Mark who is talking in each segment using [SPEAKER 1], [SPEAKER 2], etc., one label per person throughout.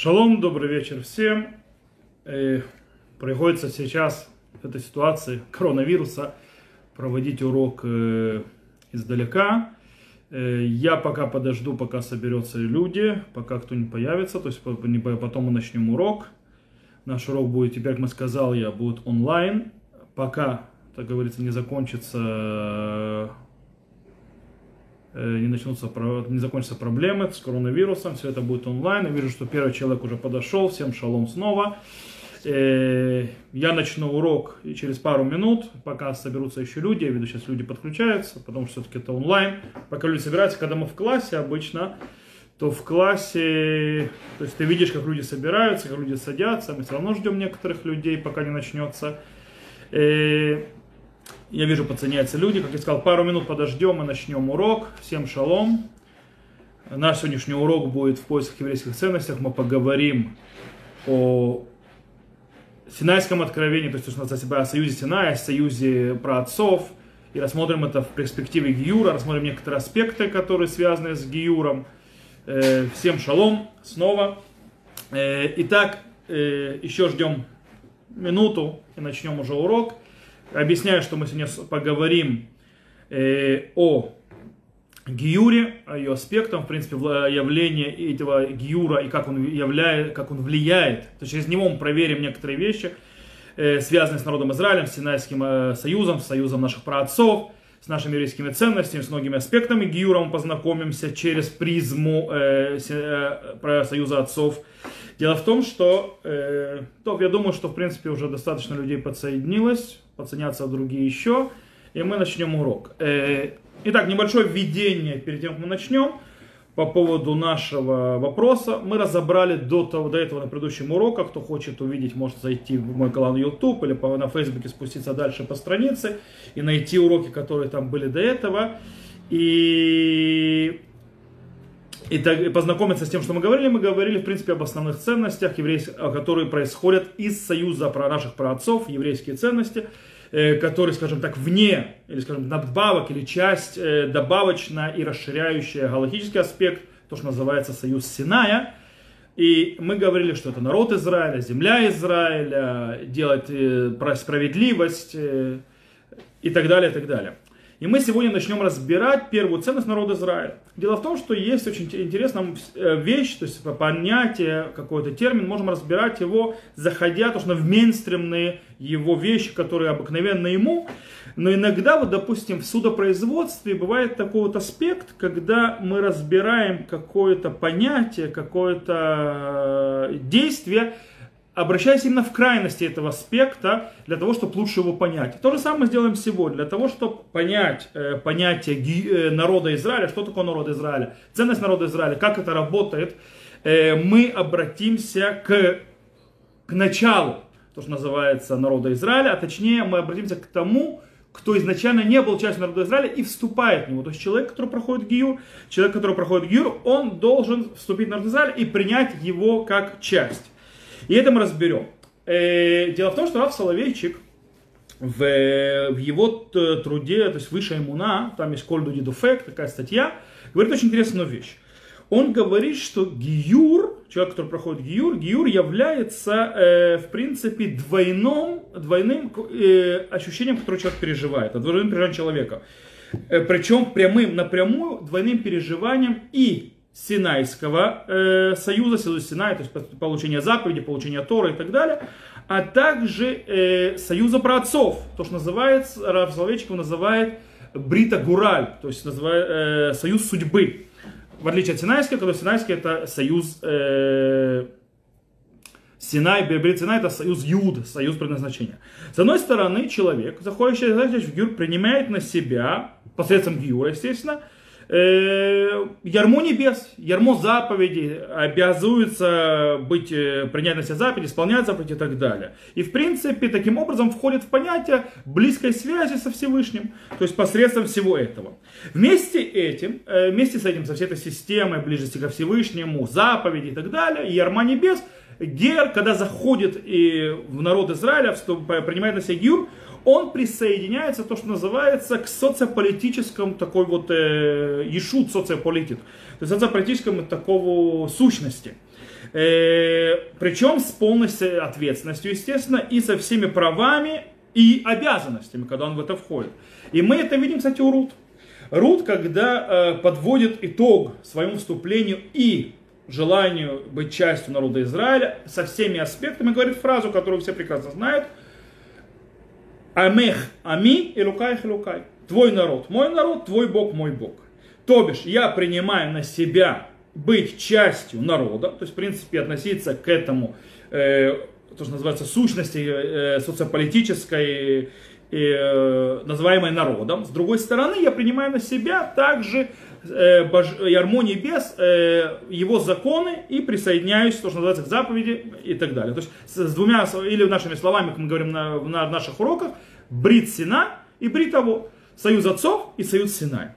[SPEAKER 1] Шалом, добрый вечер всем. Э, приходится сейчас в этой ситуации коронавируса проводить урок э, издалека. Э, я пока подожду, пока соберутся люди, пока кто-нибудь появится, то есть потом мы начнем урок. Наш урок будет, теперь, как мы сказал, я будет онлайн, пока, так говорится, не закончится не начнутся, не закончатся проблемы с коронавирусом, все это будет онлайн. Я вижу, что первый человек уже подошел, всем шалом снова. Э, я начну урок через пару минут, пока соберутся еще люди, я виду, сейчас люди подключаются, потому что все-таки это онлайн. Пока люди собираются, когда мы в классе обычно, то в классе, то есть ты видишь, как люди собираются, как люди садятся, мы все равно ждем некоторых людей, пока не начнется. Я вижу, подсоединяются люди. Как я сказал, пару минут подождем и начнем урок. Всем шалом. Наш сегодняшний урок будет в поисках еврейских ценностей. Мы поговорим о Синайском откровении, то есть, что называется себя о союзе Синая, о союзе праотцов. И рассмотрим это в перспективе Гиюра, рассмотрим некоторые аспекты, которые связаны с Гиюром. Э, всем шалом снова. Э, итак, э, еще ждем минуту и начнем уже урок. Объясняю, что мы сегодня поговорим э, о Гиюре, о ее аспектах, в принципе, явление этого Гиюра и как он, являет, как он влияет. То есть через него мы проверим некоторые вещи, э, связанные с народом Израилем, с Синайским э, союзом, с союзом наших праотцов, с нашими еврейскими ценностями, с многими аспектами Гиюра мы познакомимся через призму э, э, союза отцов. Дело в том, что, э, то, я думаю, что в принципе уже достаточно людей подсоединилось, подсоединятся другие еще, и мы начнем урок. Э, итак, небольшое введение перед тем, как мы начнем. По поводу нашего вопроса мы разобрали до, того, до этого на предыдущем уроке. Кто хочет увидеть, может зайти в мой канал на YouTube или по, на Facebook спуститься дальше по странице и найти уроки, которые там были до этого. И и, так, и познакомиться с тем, что мы говорили, мы говорили, в принципе, об основных ценностях, еврейских, которые происходят из союза про наших праотцов, еврейские ценности, э, которые, скажем так, вне, или, скажем, надбавок, или часть э, добавочная и расширяющая галактический аспект, то, что называется союз Синая. И мы говорили, что это народ Израиля, земля Израиля, делать э, справедливость э, и так далее, и так далее. И мы сегодня начнем разбирать первую ценность народа Израиля. Дело в том, что есть очень интересная э, вещь, то есть понятие, какой-то термин, можем разбирать его, заходя то, что в мейнстримные его вещи, которые обыкновенно ему. Но иногда, вот, допустим, в судопроизводстве бывает такой вот аспект, когда мы разбираем какое-то понятие, какое-то э, действие, обращаясь именно в крайности этого аспекта, для того, чтобы лучше его понять. То же самое сделаем сегодня, для того, чтобы понять э, понятие э, народа Израиля, что такое народ Израиля, ценность народа Израиля, как это работает, э, мы обратимся к, к началу, то, что называется народа Израиля, а точнее мы обратимся к тому, кто изначально не был частью народа Израиля и вступает в него. То есть человек, который проходит гиюр, человек, который проходит гиюр, он должен вступить в народ Израиля и принять его как часть. И это мы разберем. Э, дело в том, что Раф Соловейчик в, в его труде, то есть Высшая иммуна, там есть Кольду Дидуфек, такая статья, говорит очень интересную вещь. Он говорит, что гиюр, человек, который проходит гиюр, гиюр является, э, в принципе, двойным, двойным э, ощущением, которое человек переживает, двойным переживанием человека. Э, причем прямым, напрямую, двойным переживанием и Синайского э, союза, союза Синай, то есть получение заповеди, получение Тора и так далее, а также э, союза праотцов, то, что называется, Рав Соловейчиков называет Брита Гураль, то есть называет, э, союз судьбы. В отличие от Синайского, когда Синайский это союз э, Синай, Брит Синай это союз Юд, союз предназначения. С одной стороны, человек, заходящий в Гюр, принимает на себя, посредством Гюра, естественно, ярмо небес, ярмо заповеди, обязуется быть, э, принять на себя заповеди, исполнять заповеди и так далее. И в принципе таким образом входит в понятие близкой связи со Всевышним, то есть посредством всего этого. Вместе этим, э, вместе с этим, со всей этой системой близости ко Всевышнему, заповеди и так далее, ярма небес, Гер, когда заходит и в народ Израиля, принимает на себя Гюр, он присоединяется, то, что называется, к социополитическому такой вот э, ешут социополитик, то есть социополитическому такого сущности. Э, причем с полной ответственностью, естественно, и со всеми правами и обязанностями, когда он в это входит. И мы это видим, кстати, у Рут. Рут, когда э, подводит итог своему вступлению и желанию быть частью народа Израиля со всеми аспектами, говорит фразу, которую все прекрасно знают. Амех, ами, и лукай, и лукай. Твой народ, мой народ, твой Бог, мой Бог. То бишь, я принимаю на себя быть частью народа, то есть, в принципе, относиться к этому, э, то, что называется, сущности э, социополитической, э, называемой народом. С другой стороны, я принимаю на себя также э, бож... ярмо небес, э, его законы и присоединяюсь, то, что называется, к заповеди и так далее. То есть с двумя, или нашими словами, как мы говорим на, на наших уроках, брит Сина и брит того, союз отцов и союз Синай.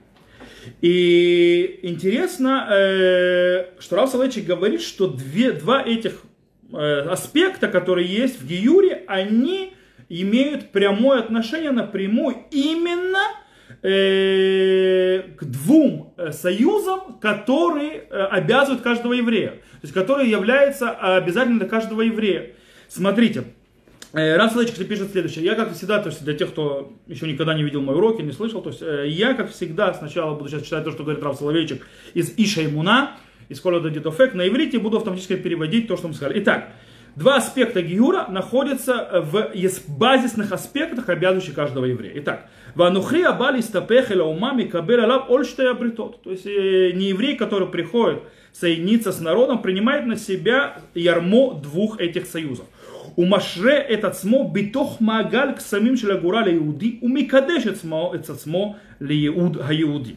[SPEAKER 1] И интересно, э, что Рав Соловейчик говорит, что две, два этих э, аспекта, которые есть в Гиюре, они имеют прямое отношение напрямую именно э, к двум э, союзам, которые э, обязывают каждого еврея. То есть, которые являются обязательно для каждого еврея. Смотрите, Рав Соловейчик пишет следующее. Я, как всегда, то есть для тех, кто еще никогда не видел мои уроки, не слышал, то есть я, как всегда, сначала буду сейчас читать то, что говорит Рав Соловейчик из Иша Имуна, из Кола Дадитофек на иврите, буду автоматически переводить то, что мы сказали. Итак, Два аспекта Гиюра находятся в базисных аспектах, обязывающих каждого еврея. Итак, Ванухри абали стапех или умами кабер алаб ольштея бритот. То есть э, не еврей, который приходит соединиться с народом, принимает на себя ярмо двух этих союзов. У Машре этот смо битох магаль к самим шелягура иуди, у микадеш этот смо ли иуд ха-иуди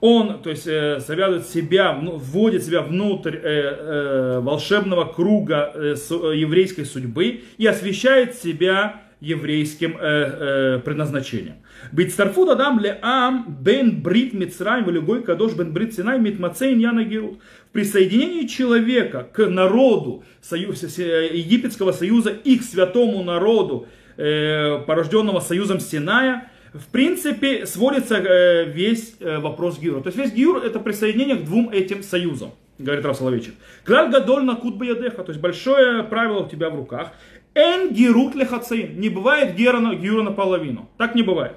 [SPEAKER 1] он, то есть, э, завязывает себя, вводит себя внутрь э, э, волшебного круга э, с, э, еврейской судьбы и освещает себя еврейским э, э, предназначением. Быть старфу дадам ле ам бен брит мицраим велюгой кадош бен брит синай митмацейн яна герут. В присоединении человека к народу союз, э, Египетского союза и к святому народу, э, порожденного союзом Синая, в принципе, сводится э, весь э, вопрос Гиура. То есть весь Гиур это присоединение к двум этим союзам, говорит Рав Соловейчик. Клаль гадоль на кут ядеха, то есть большое правило у тебя в руках. Эн герут лехацин. Не бывает гера, гера наполовину. Так не бывает.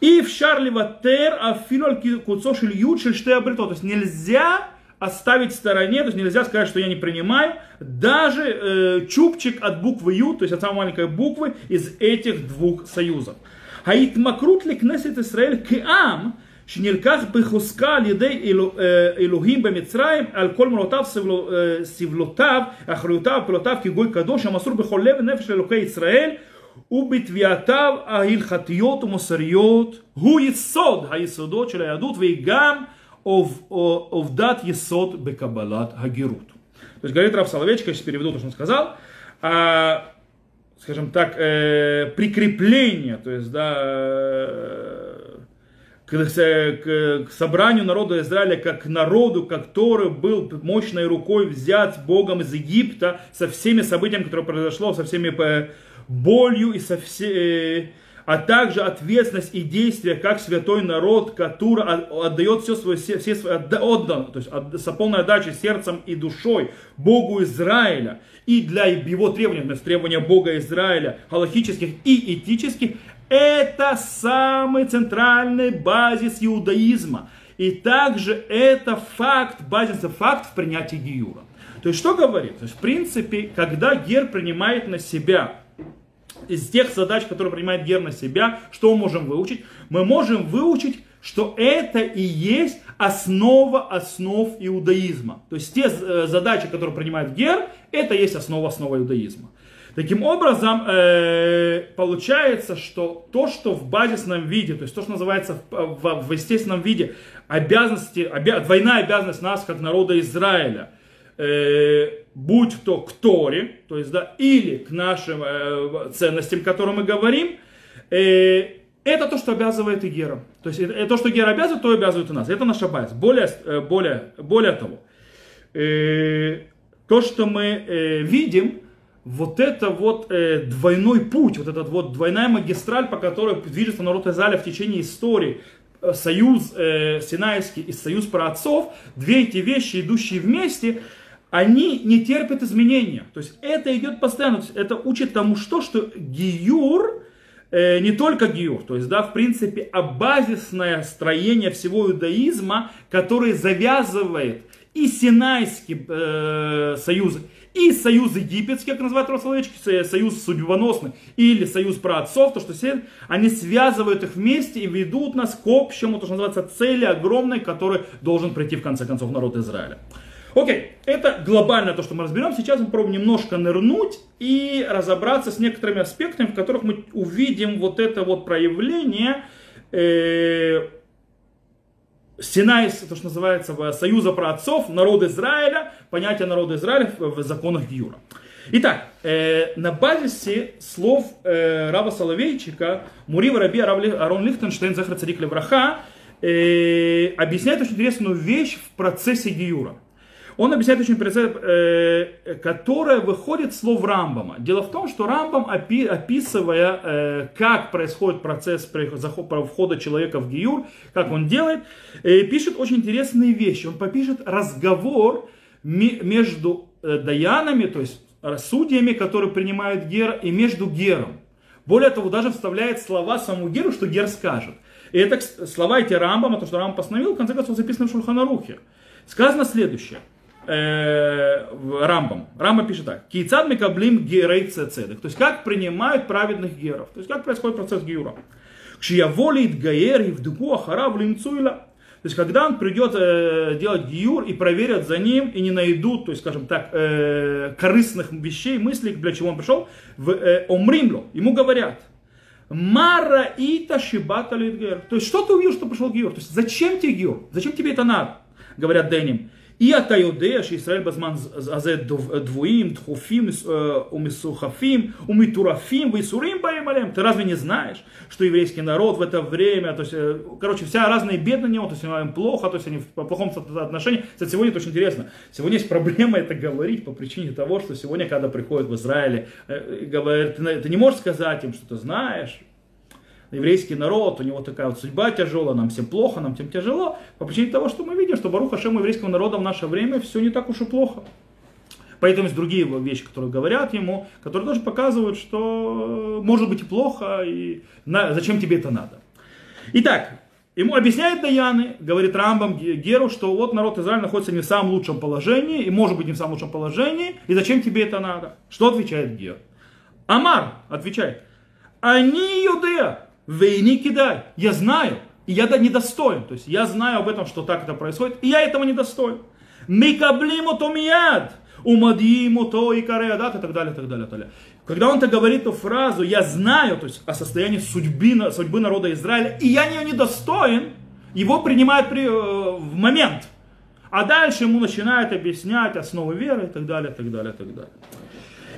[SPEAKER 1] И в Шарлева Тер Афилоль Куцо Шильют Шельштеабрито. То есть нельзя оставить в стороне, то есть нельзя сказать, что я не принимаю, даже э, чубчик от буквы Ю, то есть от самой маленькой буквы, из этих двух союзов. Аит Макрут ли Кнесет Исраэль Киам, שנלקח בחוזקה על ידי אלוה, אלוהים במצרים על כל מרותיו, סבלותיו, אחריותיו ופעולותיו כגוי קדוש המסור בכל לב ונפש לאלוקי ישראל ובתביעותיו ההלכתיות ומוסריות הוא יסוד היסודות של היהדות והיא גם עובדת יסוד בקבלת הגרות. То есть говорит Рав Соловейчик, я сейчас переведу то, что он сказал, скажем так, э, прикрепление, то есть, да, э, к, собранию народа Израиля как народу, который был мощной рукой взят Богом из Египта со всеми событиями, которые произошло, со всеми э, болью и со все, э, а также ответственность и действия как святой народ, который отдает все свое, все, все свои, отдан, то есть с полной отдачей сердцем и душой Богу Израиля. И для его требований, для требования Бога Израиля, галактических и этических, это самый центральный базис иудаизма. И также это факт, базисный факт в принятии Гиюра. То есть что говорит? То есть в принципе, когда Гер принимает на себя из тех задач, которые принимает Гер на себя, что мы можем выучить? Мы можем выучить, что это и есть основа основ иудаизма. То есть те э, задачи, которые принимает Гер, это есть основа основа иудаизма. Таким образом, э, получается, что то, что в базисном виде, то есть то, что называется в, естественном виде обязанности, обя, двойная обязанность нас, как народа Израиля – э, будь то к Торе, то есть, да, или к нашим э, ценностям, о которых мы говорим, это то, что обязывает и Гера. То есть, это, то, что Гера обязывает, то обязывает и нас. Это наша база. Более, более, более того, то, что мы видим, вот это вот э, двойной путь, вот этот вот двойная магистраль, по которой движется народ Израиля в течение истории, э, союз э, Синайский и союз праотцов, две эти вещи, идущие вместе, они не терпят изменения. То есть это идет постоянно. То есть это учит тому, что, что Гиюр, э, не только Гиюр, то есть, да, в принципе, а базисное строение всего иудаизма, который завязывает и Синайский э, союз, и союз египетский, как называют словечки, союз судьбоносный, или союз праотцов, то что все, они связывают их вместе и ведут нас к общему, то, что называется, цели огромной, которой должен прийти в конце концов народ Израиля. Окей, это глобально то, что мы разберем. Сейчас мы попробуем немножко нырнуть и разобраться с некоторыми аспектами, в которых мы увидим вот это вот проявление э, Синай, то, что называется, союза праотцов, народ Израиля, понятие народа Израиля в, законах Гиюра. Итак, э, на базисе слов э, раба Соловейчика Мурива Раби Арон Лихтенштейн Захар Царик Левраха э, объясняет очень интересную вещь в процессе Гиюра. Он объясняет очень принцип, э, которая выходит слов Рамбама. Дело в том, что Рамбам, опи, описывая, э, как происходит процесс входа человека в Гиюр, как он делает, э, пишет очень интересные вещи. Он попишет разговор между э, даянами, то есть судьями, которые принимают Гера, и между Гером. Более того, даже вставляет слова саму Геру, что Гер скажет. И это слова эти Рамбама, то, что Рамбам постановил, в конце концов записано в Шульханарухе. Сказано следующее э, Рамбам. Рамбам пишет так. Кейцад микаблим герей цедек. То есть как принимают праведных геров. То есть как происходит процесс геура. Кшия волит гаер и вдуку ахарав лимцуйла. То есть, когда он придет э, делать гиюр и проверят за ним и не найдут, то есть, скажем так, э, корыстных вещей, мыслей, для чего он пришел, в э, омримло, ему говорят, Мара ита шибата литгер. То есть, что ты увидел, что пришел гиюр? То есть, зачем тебе гиюр? Зачем тебе это надо? Говорят Деним. И אתה יודע שישראל בזמן הזה דבויים, דחופים умисухафим, умитурафим, висурим баем алем. Ты разве не знаешь, что еврейский народ в это время, то есть, короче, вся разные беды на него, то есть им плохо, то есть они в плохом отношении. Кстати, сегодня это очень интересно. Сегодня есть проблема это говорить по причине того, что сегодня, когда приходят в Израиле, говорят, ты не можешь сказать им, что ты знаешь, еврейский народ, у него такая вот судьба тяжелая, нам всем плохо, нам всем тяжело, по причине того, что мы видим, что Баруха Шему еврейского народа в наше время все не так уж и плохо. Поэтому есть другие вещи, которые говорят ему, которые тоже показывают, что может быть и плохо, и на, зачем тебе это надо. Итак, ему объясняет Даяны, говорит Рамбам Геру, что вот народ Израиля находится не в самом лучшем положении, и может быть не в самом лучшем положении, и зачем тебе это надо? Что отвечает Гер? Амар отвечает, они юдея, Вейни кидай. Я знаю, и я недостоин. То есть я знаю об этом, что так это происходит, и я этого недостоин. Микаблиму томияд. Умадиму то и кареадат и так далее, и так далее, и так далее. Когда он так говорит эту фразу, я знаю, то есть о состоянии судьбы, судьбы народа Израиля, и я не недостоин, его принимают при, э, в момент. А дальше ему начинают объяснять основы веры и так далее, и так далее, и так далее.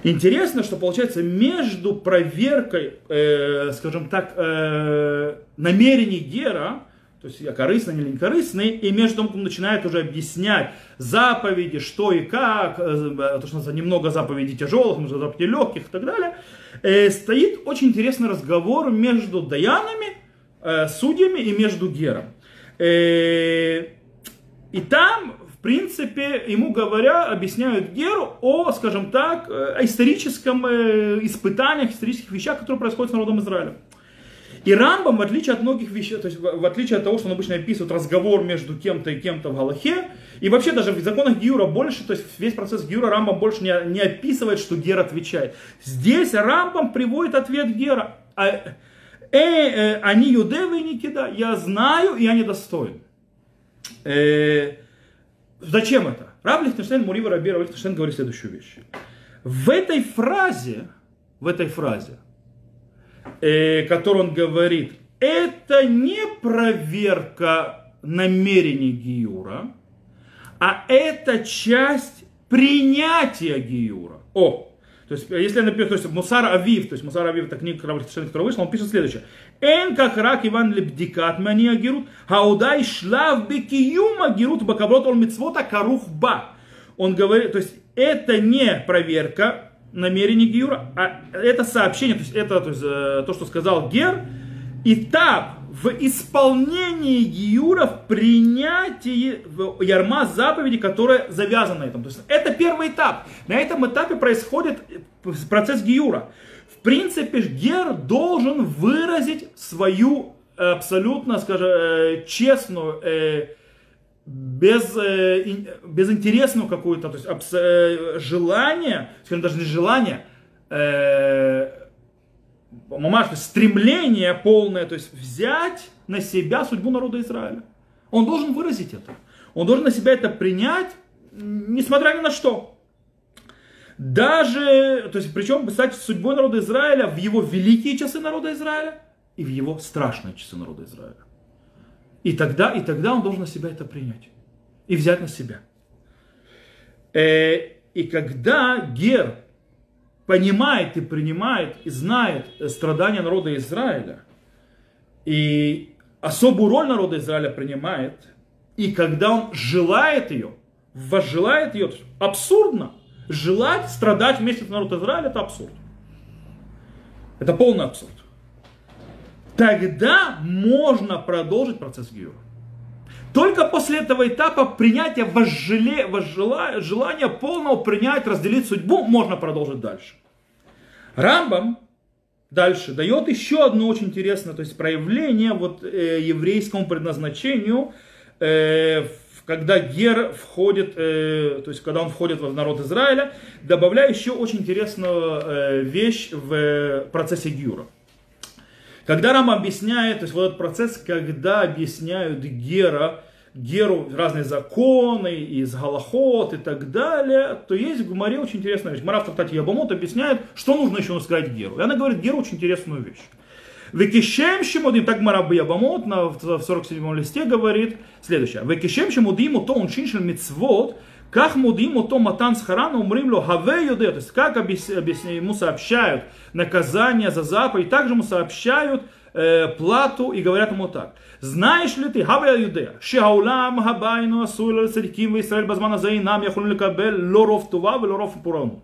[SPEAKER 1] Интересно, что получается между проверкой, э, скажем так, э, намерений Гера, то есть я корыстный или не корыстный, и между тем, он начинает уже объяснять заповеди, что и как, э, то, что немного заповедей тяжелых, много заповедей легких и так далее, э, стоит очень интересный разговор между Даянами, э, судьями и между Гером. Э, и там принципе, ему говоря, объясняют Геру о, скажем так, э, историческом э, испытаниях, исторических вещах, которые происходят с народом Израиля. И Рамбам, в отличие от многих вещей, то есть в отличие от того, что он обычно описывает разговор между кем-то и кем-то в Галахе, и вообще даже в законах Гиура больше, то есть весь процесс Гиура Рамбам больше не, не описывает, что Гер отвечает. Здесь Рамбам приводит ответ Гера. А, э, э, они юдевы и не кида. Я знаю, и я недостоин. Э, Зачем это? Раб Лихтенштейн, Мурива Рабира Лихтенштейн говорит следующую вещь. В этой фразе, в этой фразе, э, которую он говорит, это не проверка намерений Гиюра, а это часть принятия Гиюра. О, то есть, если я напишу, то есть, Мусар Авив, то есть, Мусар Авив, это книга Равлихтенштейн, которая вышла, он пишет следующее. Эн как рак Иван лебдикат мани агирут, хаудай шлав бекиюм агирут бакаврот ол митцвота карух ба. Он говорит, то есть, это не проверка намерение Гиюра, а это сообщение, то есть это то, есть, э, то что сказал Гер, этап в исполнении Гиюра, в принятии ярма заповеди, которая завязана на этом. То есть это первый этап. На этом этапе происходит процесс Гиюра. Принципе, Гер должен выразить свою абсолютно, скажем, э, честную, э, без, безинтересную какую-то, то есть желание, скажем, даже не желание, мамаш, стремление полное, то есть взять на себя судьбу народа Израиля. Он должен выразить это. Он должен на себя это принять, несмотря ни на что. Даже, то есть, причем, стать судьбой народа Израиля в его великие часы народа Израиля и в его страшные часы народа Израиля. И тогда, и тогда он должен на себя это принять. И взять на себя. Э, и когда Гер понимает и принимает и знает страдания народа Израиля, и особую роль народа Израиля принимает, и когда он желает ее, возжелает ее, абсурдно. Желать страдать вместе с народом Израиля это абсурд. Это полный абсурд. Тогда можно продолжить процесс Гиюра. Только после этого этапа принятия возжеле, возжела, желания полного принять, разделить судьбу, можно продолжить дальше. Рамбам дальше дает еще одно очень интересное то есть проявление вот, э, еврейскому предназначению, э, когда Гер входит, э, то есть когда он входит в народ Израиля, добавляя еще очень интересную э, вещь в процессе Гюра. Когда Рам объясняет, то есть вот этот процесс, когда объясняют Гера, Геру разные законы, из Галахот и так далее, то есть в Гумаре очень интересная вещь. Гмара в трактате Ябамот объясняет, что нужно еще сказать Геру. И она говорит Геру очень интересную вещь. Векишем шимудим, так Гмара Ябамот на, в 47 листе говорит следующее. Векишем шимудим то он шиншел мицвод, как мудим то матан схарана умрим ло хаве юде, то есть как ему сообщают наказание за заповедь, также ему сообщают э, плату и говорят ему так. Знаешь ли ты, хава юдея, шеаулам хабайну асуил цадиким в Израиль базмана заинам яхулин лекабель лоров тува лоров пуранут.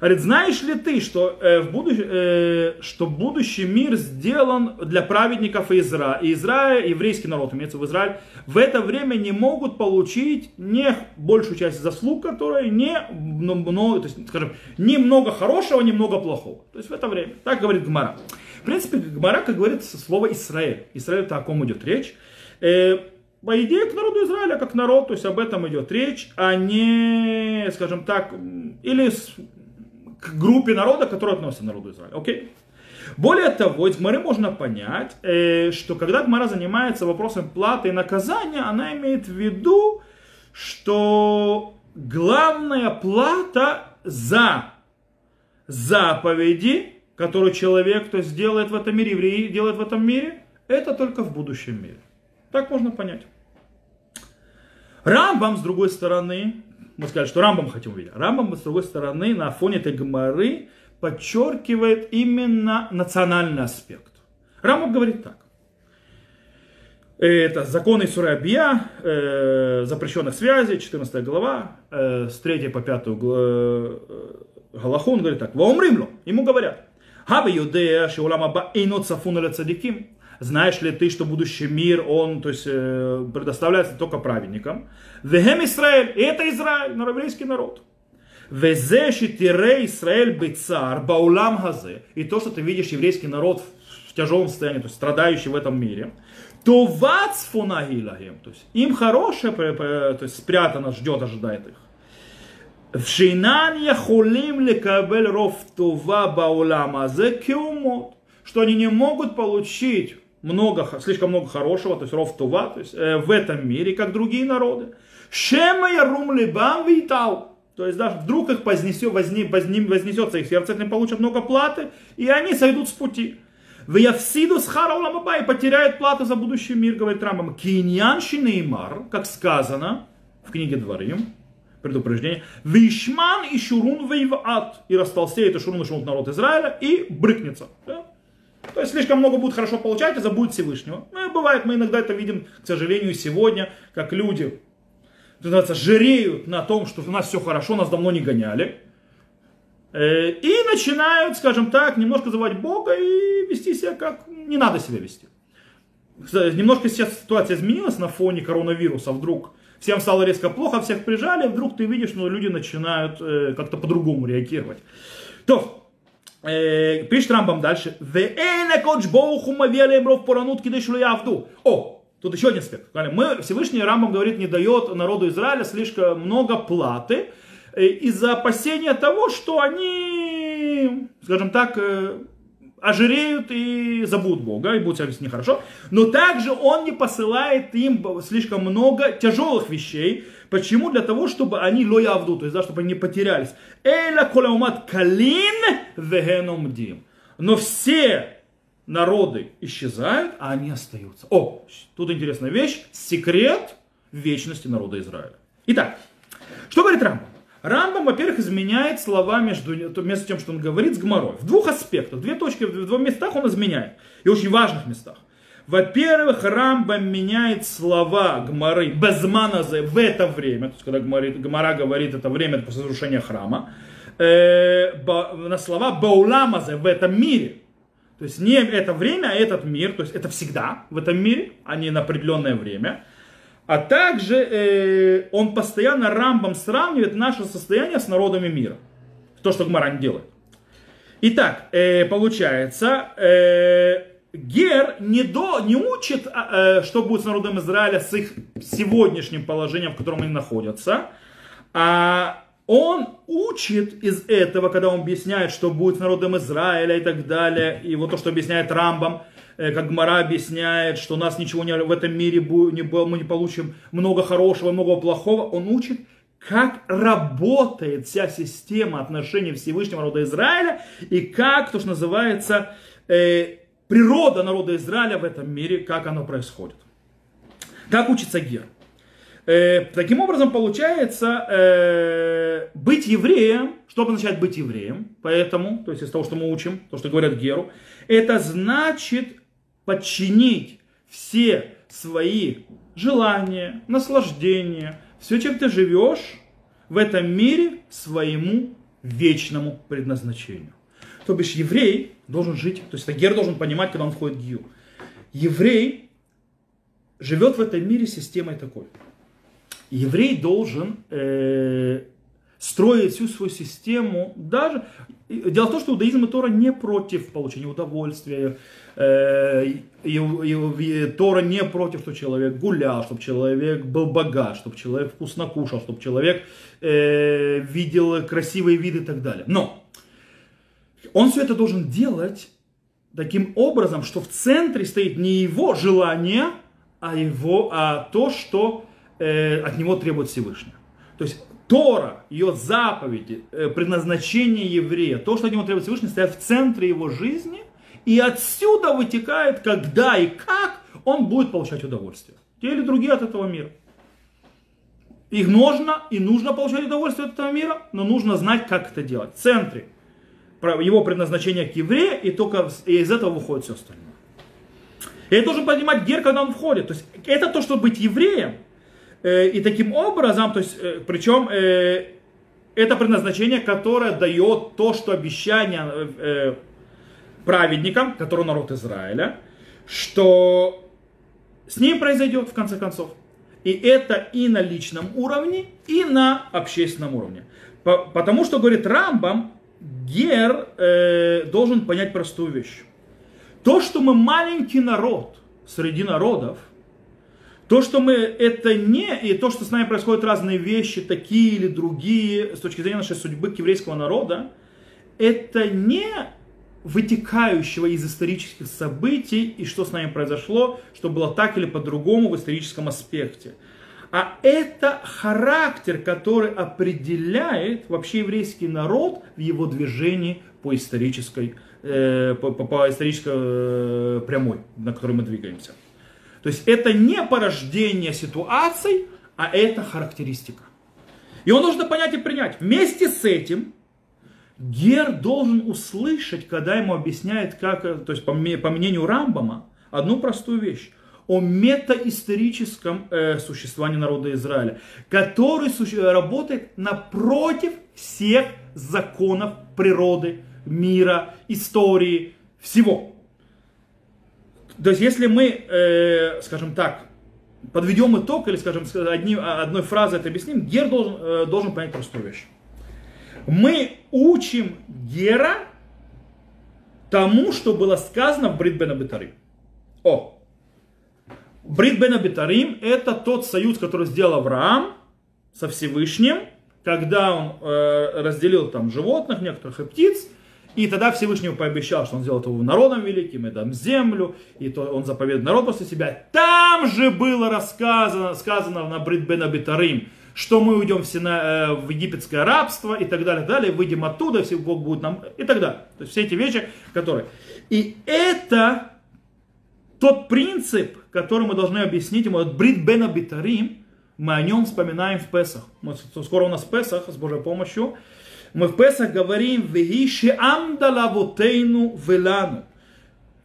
[SPEAKER 1] Говорит, знаешь ли ты, что, э, в будущ... э, что будущий мир сделан для праведников Израиля, и Израиль, еврейский народ, имеется в Израиль, в это время не могут получить не большую часть заслуг, которые не, но, то есть, скажем, ни много хорошего, ни много плохого. То есть в это время. Так говорит Гмара. В принципе, Гмара, как говорится, слово Израиль. Израиль, это о ком идет речь. Э, по идее, к народу Израиля, как народ, то есть об этом идет речь, а не, скажем так, или к группе народа, которая относится к народу Израиля. Окей? Более того, из Гмары можно понять, э, что когда Гмара занимается вопросом платы и наказания, она имеет в виду, что главная плата за заповеди, которые человек то есть, делает в этом мире, евреи делают в этом мире, это только в будущем мире. Так можно понять. Рамбам, с другой стороны, мы сказали, что Рамбам хотим увидеть. Рамбам, с другой стороны, на фоне этой гмары подчеркивает именно национальный аспект. Рамбам говорит так. Это законы Сурабия, э, запрещенных связей, 14 глава, э, с 3 по 5 э, Галаху, он говорит так, Ваумримлю, ему говорят, Хаба юдея, шиулама ба инот сафуна цадиким, знаешь ли ты, что будущий мир, он то есть, э, предоставляется только праведникам. Вехем Израиль, это Израиль, еврейский народ. Везе шитире Израиль бецар баулам хазе. И то, что ты видишь еврейский народ в тяжелом состоянии, то есть страдающий в этом мире, то вацфунагилагем, то есть им хорошее, то есть спрятано, ждет, ожидает их. В Шейнан яхулим лекабель ров това баулама зе кеумот, что они не могут получить много, слишком много хорошего, то есть ров тува, то есть э, в этом мире, как другие народы. Шема я рум либам витал. То есть даже вдруг их вознесет, возне, возне, вознесется их сердце, они получат много платы, и они сойдут с пути. В Явсиду с Харауламаба и потеряют плату за будущий мир, говорит Рамбам. Киньян Шинеймар, как сказано в книге Дворим, предупреждение. Вишман и Шурун Вейват. И растолстеет и Шурун и народ Израиля и брыкнется. Да? То есть слишком много будет хорошо получать и забудет Всевышнего. Ну, бывает, мы иногда это видим, к сожалению, сегодня, как люди называется, жиреют на том, что у нас все хорошо, нас давно не гоняли. Э, и начинают, скажем так, немножко забывать Бога и вести себя как не надо себя вести. Немножко сейчас ситуация изменилась на фоне коронавируса. Вдруг всем стало резко плохо, всех прижали, вдруг ты видишь, что люди начинают э, как-то по-другому реагировать. То, э, пишет Рамбам дальше. О, тут еще один аспект. Мы, Всевышний Рамбам говорит, не дает народу Израиля слишком много платы, Э, из-за опасения того, что они, скажем так, э, ожиреют и забудут Бога, и будут себя вести нехорошо. Но также Он не посылает им слишком много тяжелых вещей. Почему? Для того, чтобы они лоявду, то есть, да, чтобы они не потерялись. Эля колаумат калин вегеномдим. Но все народы исчезают, а они остаются. О, тут интересная вещь. Секрет вечности народа Израиля. Итак, что говорит Рамбам? Рамбам, во-первых, изменяет слова между, между тем, что он говорит с Гморой. В двух аспектах, две точки, в двух местах он изменяет. И очень важных местах. Во-первых, Рамбам меняет слова Гмары безманазе в это время, то есть когда Гмара говорит это время после разрушения храма, э, на слова бауламазе в этом мире. То есть не это время, а этот мир, то есть это всегда в этом мире, а не на определенное время. А также э, он постоянно рамбом сравнивает наше состояние с народами мира. То, что Гмаран делает. Итак, э, получается, э, Гер не, до, не учит, э, что будет с народом Израиля с их сегодняшним положением, в котором они находятся, а он учит из этого, когда он объясняет, что будет с народом Израиля и так далее, и вот то, что объясняет Рамбам – как Гмара объясняет, что у нас ничего не, в этом мире не, мы не получим много хорошего, много плохого, он учит, как работает вся система отношений Всевышнего народа Израиля и как, то, что называется, э, природа народа Израиля в этом мире, как оно происходит. Как учится Гер. Э, таким образом, получается, э, быть евреем, что означает быть евреем, поэтому, то есть из того, что мы учим, то, что говорят Геру, это значит подчинить все свои желания, наслаждения, все, чем ты живешь в этом мире своему вечному предназначению. То бишь еврей должен жить, то есть Гер должен понимать, когда он входит в Гию. Еврей живет в этом мире системой такой. Еврей должен э, строить всю свою систему, даже... Дело в том, что иудаизм и Тора не против получения удовольствия, э, и, и, и Тора не против, чтобы человек гулял, чтобы человек был богат, чтобы человек вкусно кушал, чтобы человек э, видел красивые виды и так далее. Но он все это должен делать таким образом, что в центре стоит не его желание, а, его, а то, что э, от него требует Всевышний. То есть Тора, ее заповеди, э, предназначение еврея, то, что от него требует Всевышний, стоят в центре его жизни, и отсюда вытекает, когда и как он будет получать удовольствие. Те или другие от этого мира. Их нужно и нужно получать удовольствие от этого мира, но нужно знать, как это делать. В центре его предназначение к еврею, и только из этого выходит все остальное. И это должен понимать Гер, когда он входит. То есть это то, что быть евреем, и таким образом, то есть, э, причем э, это предназначение, которое дает то, что обещание праведникам, который народ Израиля, что с ним произойдет в конце концов. И это и на личном уровне, и на общественном уровне. Потому что, говорит Рамбам, Гер э, должен понять простую вещь. То, что мы маленький народ среди народов, то, что мы это не, и то, что с нами происходят разные вещи, такие или другие, с точки зрения нашей судьбы к еврейского народа, это не вытекающего из исторических событий и что с нами произошло, что было так или по-другому в историческом аспекте. А это характер, который определяет вообще еврейский народ в его движении по исторической, э, по, по, исторической э, прямой, на которой мы двигаемся. То есть это не порождение ситуаций, а это характеристика. И он должен понять и принять. Вместе с этим Гер должен услышать, когда ему объясняет, как, то есть по, по мнению Рамбама, одну простую вещь. о метаисторическом э, существовании народа Израиля, который суще- работает напротив всех законов природы, мира, истории, всего. То есть, если мы, э, скажем так, подведем итог, или, скажем, одни, одной фразой это объясним, Гер должен, э, должен понять простую вещь. Мы учим Гера тому, что было сказано в Брит Бен Абитарим. О! Брит Бен Абитарим это тот союз, который сделал Авраам со Всевышним, когда он э, разделил там животных, некоторых и птиц, и тогда Всевышний пообещал, что он сделает его народом великим, и дам землю, и то он заповедует народ после себя. Там же было рассказано, сказано на Брит Бен Абитарим, что мы уйдем в, Сина, э, в египетское рабство и так далее, далее, выйдем оттуда, все Бог будет нам, и так далее. То есть все эти вещи, которые... И это тот принцип, который мы должны объяснить ему, от Брит Бен Абитарим, мы о нем вспоминаем в Песах. Мы, скоро у нас Песах, с Божьей помощью. Мы в Песах говорим «Вегиши амдалавотейну велану».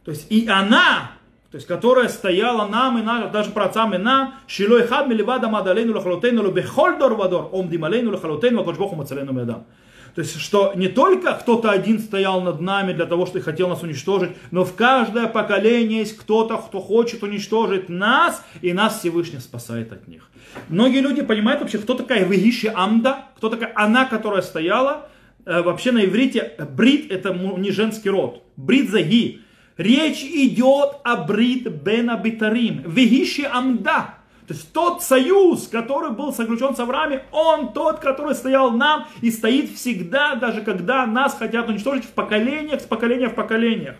[SPEAKER 1] То есть и она, то есть которая стояла нам и нам, даже про отцам и нам, «Шилой хад миливада мадалейну лахалотейну лебехоль дор вадор, ом дималейну лахалотейну вакошбоху мацалейну медам». То есть, что не только кто-то один стоял над нами для того, что хотел нас уничтожить, но в каждое поколение есть кто-то, кто хочет уничтожить нас, и нас Всевышний спасает от них. Многие люди понимают вообще, кто такая Вегиши Амда, кто такая она, которая стояла. Вообще на иврите брит это не женский род. Брит заги. Речь идет о брит бен абитарим. Вегиши Амда. То есть тот союз, который был заключен с Авраамом, он тот, который стоял нам и стоит всегда, даже когда нас хотят уничтожить в поколениях, с поколения в поколениях.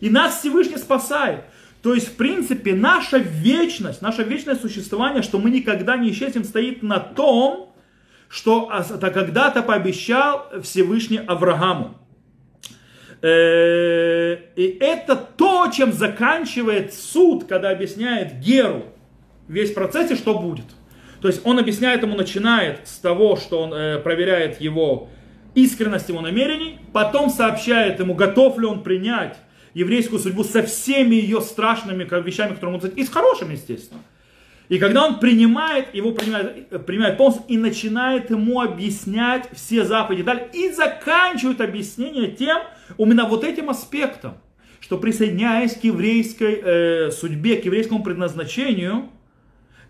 [SPEAKER 1] И нас Всевышний спасает. То есть, в принципе, наша вечность, наше вечное существование, что мы никогда не исчезнем, стоит на том, что это когда-то пообещал Всевышний Аврааму. И это то, чем заканчивает суд, когда объясняет Геру весь процесс и что будет. То есть он объясняет ему, начинает с того, что он э, проверяет его искренность его намерений, потом сообщает ему, готов ли он принять еврейскую судьбу со всеми ее страшными вещами, которые могут быть, и с хорошими, естественно. И когда он принимает, его принимает, принимает полностью и начинает ему объяснять все заповеди далее, и заканчивает объяснение тем, именно вот этим аспектом, что присоединяясь к еврейской э, судьбе, к еврейскому предназначению,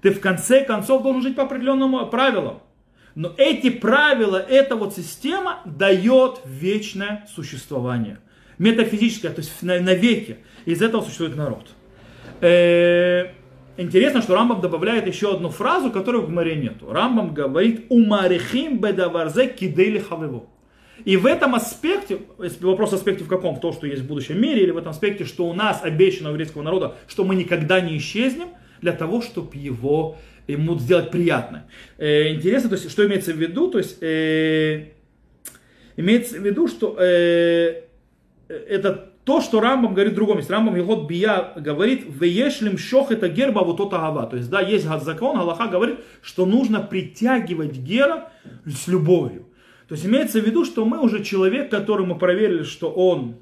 [SPEAKER 1] ты в конце концов должен жить по определенным правилам. Но эти правила, эта вот система дает вечное существование. Метафизическое, то есть навеки. Из этого существует народ. Интересно, что Рамбам добавляет еще одну фразу, которой в Гмаре нету. Рамбам говорит «Умарихим бедаварзе кидели халеву». И в этом аспекте, вопрос аспекте в каком? В том, что есть в будущем мире, или в этом аспекте, что у нас обещано у еврейского народа, что мы никогда не исчезнем, для того, чтобы его ему сделать приятно. Э, интересно, то есть, что имеется в виду? То есть, э, имеется в виду, что э, это то, что Рамбам говорит в другом месте. Рамбам Елхот Бия говорит, «Веешлим шох это герба вот то ава». То есть, да, есть закон, Галаха говорит, что нужно притягивать гера с любовью. То есть, имеется в виду, что мы уже человек, который мы проверили, что он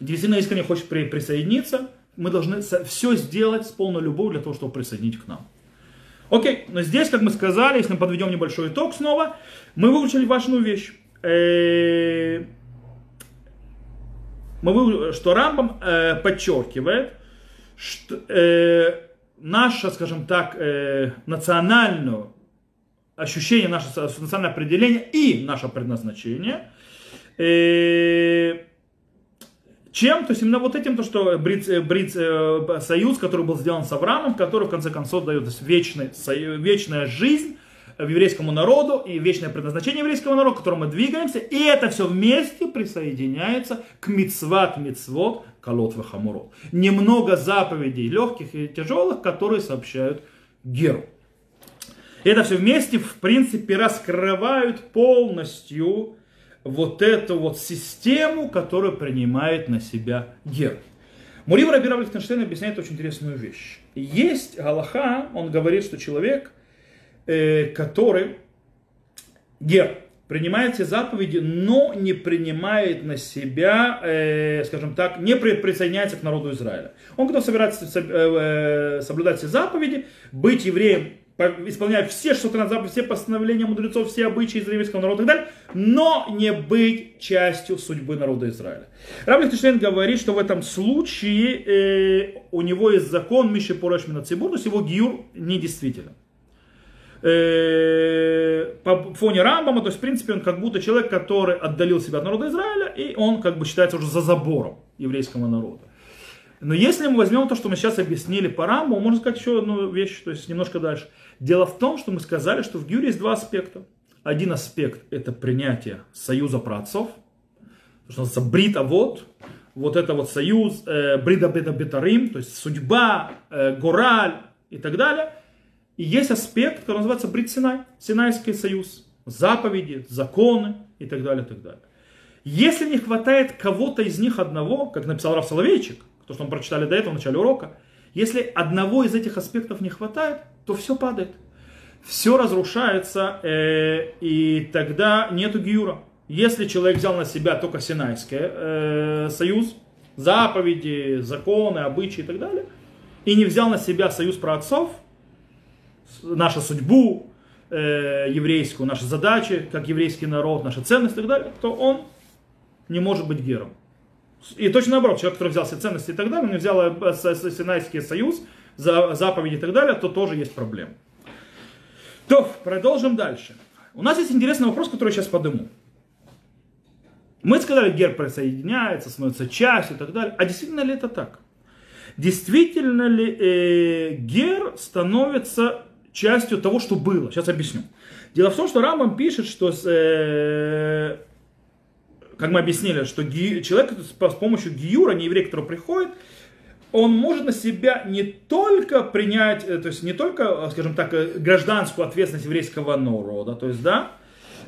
[SPEAKER 1] действительно искренне хочет при, присоединиться, мы должны все сделать с полной любовью для того, чтобы присоединить к нам. Окей, но здесь, как мы сказали, если мы подведем небольшой итог снова, мы выучили важную вещь. Мы выучили, что Рамбам подчеркивает, что наше, скажем так, национальное ощущение, наше национальное определение и наше предназначение чем? То есть именно вот этим, то, что Брит, Брит, э, союз, который был сделан с Авраамом, который в конце концов дает вечный, вечная жизнь еврейскому народу и вечное предназначение еврейского народа, к которому мы двигаемся, и это все вместе присоединяется к мицват мицвот колот хамурот. Немного заповедей легких и тяжелых, которые сообщают Геру. И это все вместе, в принципе, раскрывают полностью вот эту вот систему, которую принимает на себя гер. Мурим Раби Лихтенштейн объясняет очень интересную вещь. Есть Галаха, он говорит, что человек, э, который гер, принимает все заповеди, но не принимает на себя, э, скажем так, не при, присоединяется к народу Израиля. Он готов собираться, э, э, соблюдать все заповеди, быть евреем, исполнять все, что то заповеди, все постановления мудрецов, все обычаи израильского народа и так далее, но не быть частью судьбы народа Израиля. Раб Лихтенштейн говорит, что в этом случае э, у него есть закон Миши Пореш Минацибур, то есть его гиюр недействителен. Э, по фоне Рамбама, то есть в принципе он как будто человек, который отдалил себя от народа Израиля, и он как бы считается уже за забором еврейского народа. Но если мы возьмем то, что мы сейчас объяснили по Рамбу, можно сказать еще одну вещь, то есть немножко дальше. Дело в том, что мы сказали, что в Гюре есть два аспекта. Один аспект – это принятие союза праотцов, что называется брит авод, вот это вот союз, э, брида беда бетарим, то есть судьба, э, гораль и так далее – и есть аспект, который называется Брит Синай, Синайский союз, заповеди, законы и так далее, и так далее. Если не хватает кого-то из них одного, как написал Раф Соловейчик, то, что мы прочитали до этого в начале урока, если одного из этих аспектов не хватает, то все падает. Все разрушается, э, и тогда нету гиура. Если человек взял на себя только Синайский э, союз, заповеди, законы, обычаи и так далее, и не взял на себя союз про отцов, нашу судьбу э, еврейскую, наши задачи, как еврейский народ, наши ценности и так далее, то он не может быть гером. И точно наоборот, человек, который взял все ценности и так далее, не взял э, Синайский союз, за заповеди и так далее, то тоже есть проблема. То, продолжим дальше. У нас есть интересный вопрос, который я сейчас подниму. Мы сказали, герб присоединяется, становится частью и так далее. А действительно ли это так? Действительно ли э, гер становится частью того, что было. Сейчас объясню. Дело в том, что Рамбам пишет, что, э, как мы объяснили, что ги, человек с помощью гиюра, не еврей, который приходит, он может на себя не только принять, э, то есть не только, скажем так, э, гражданскую ответственность еврейского народа, то есть, да,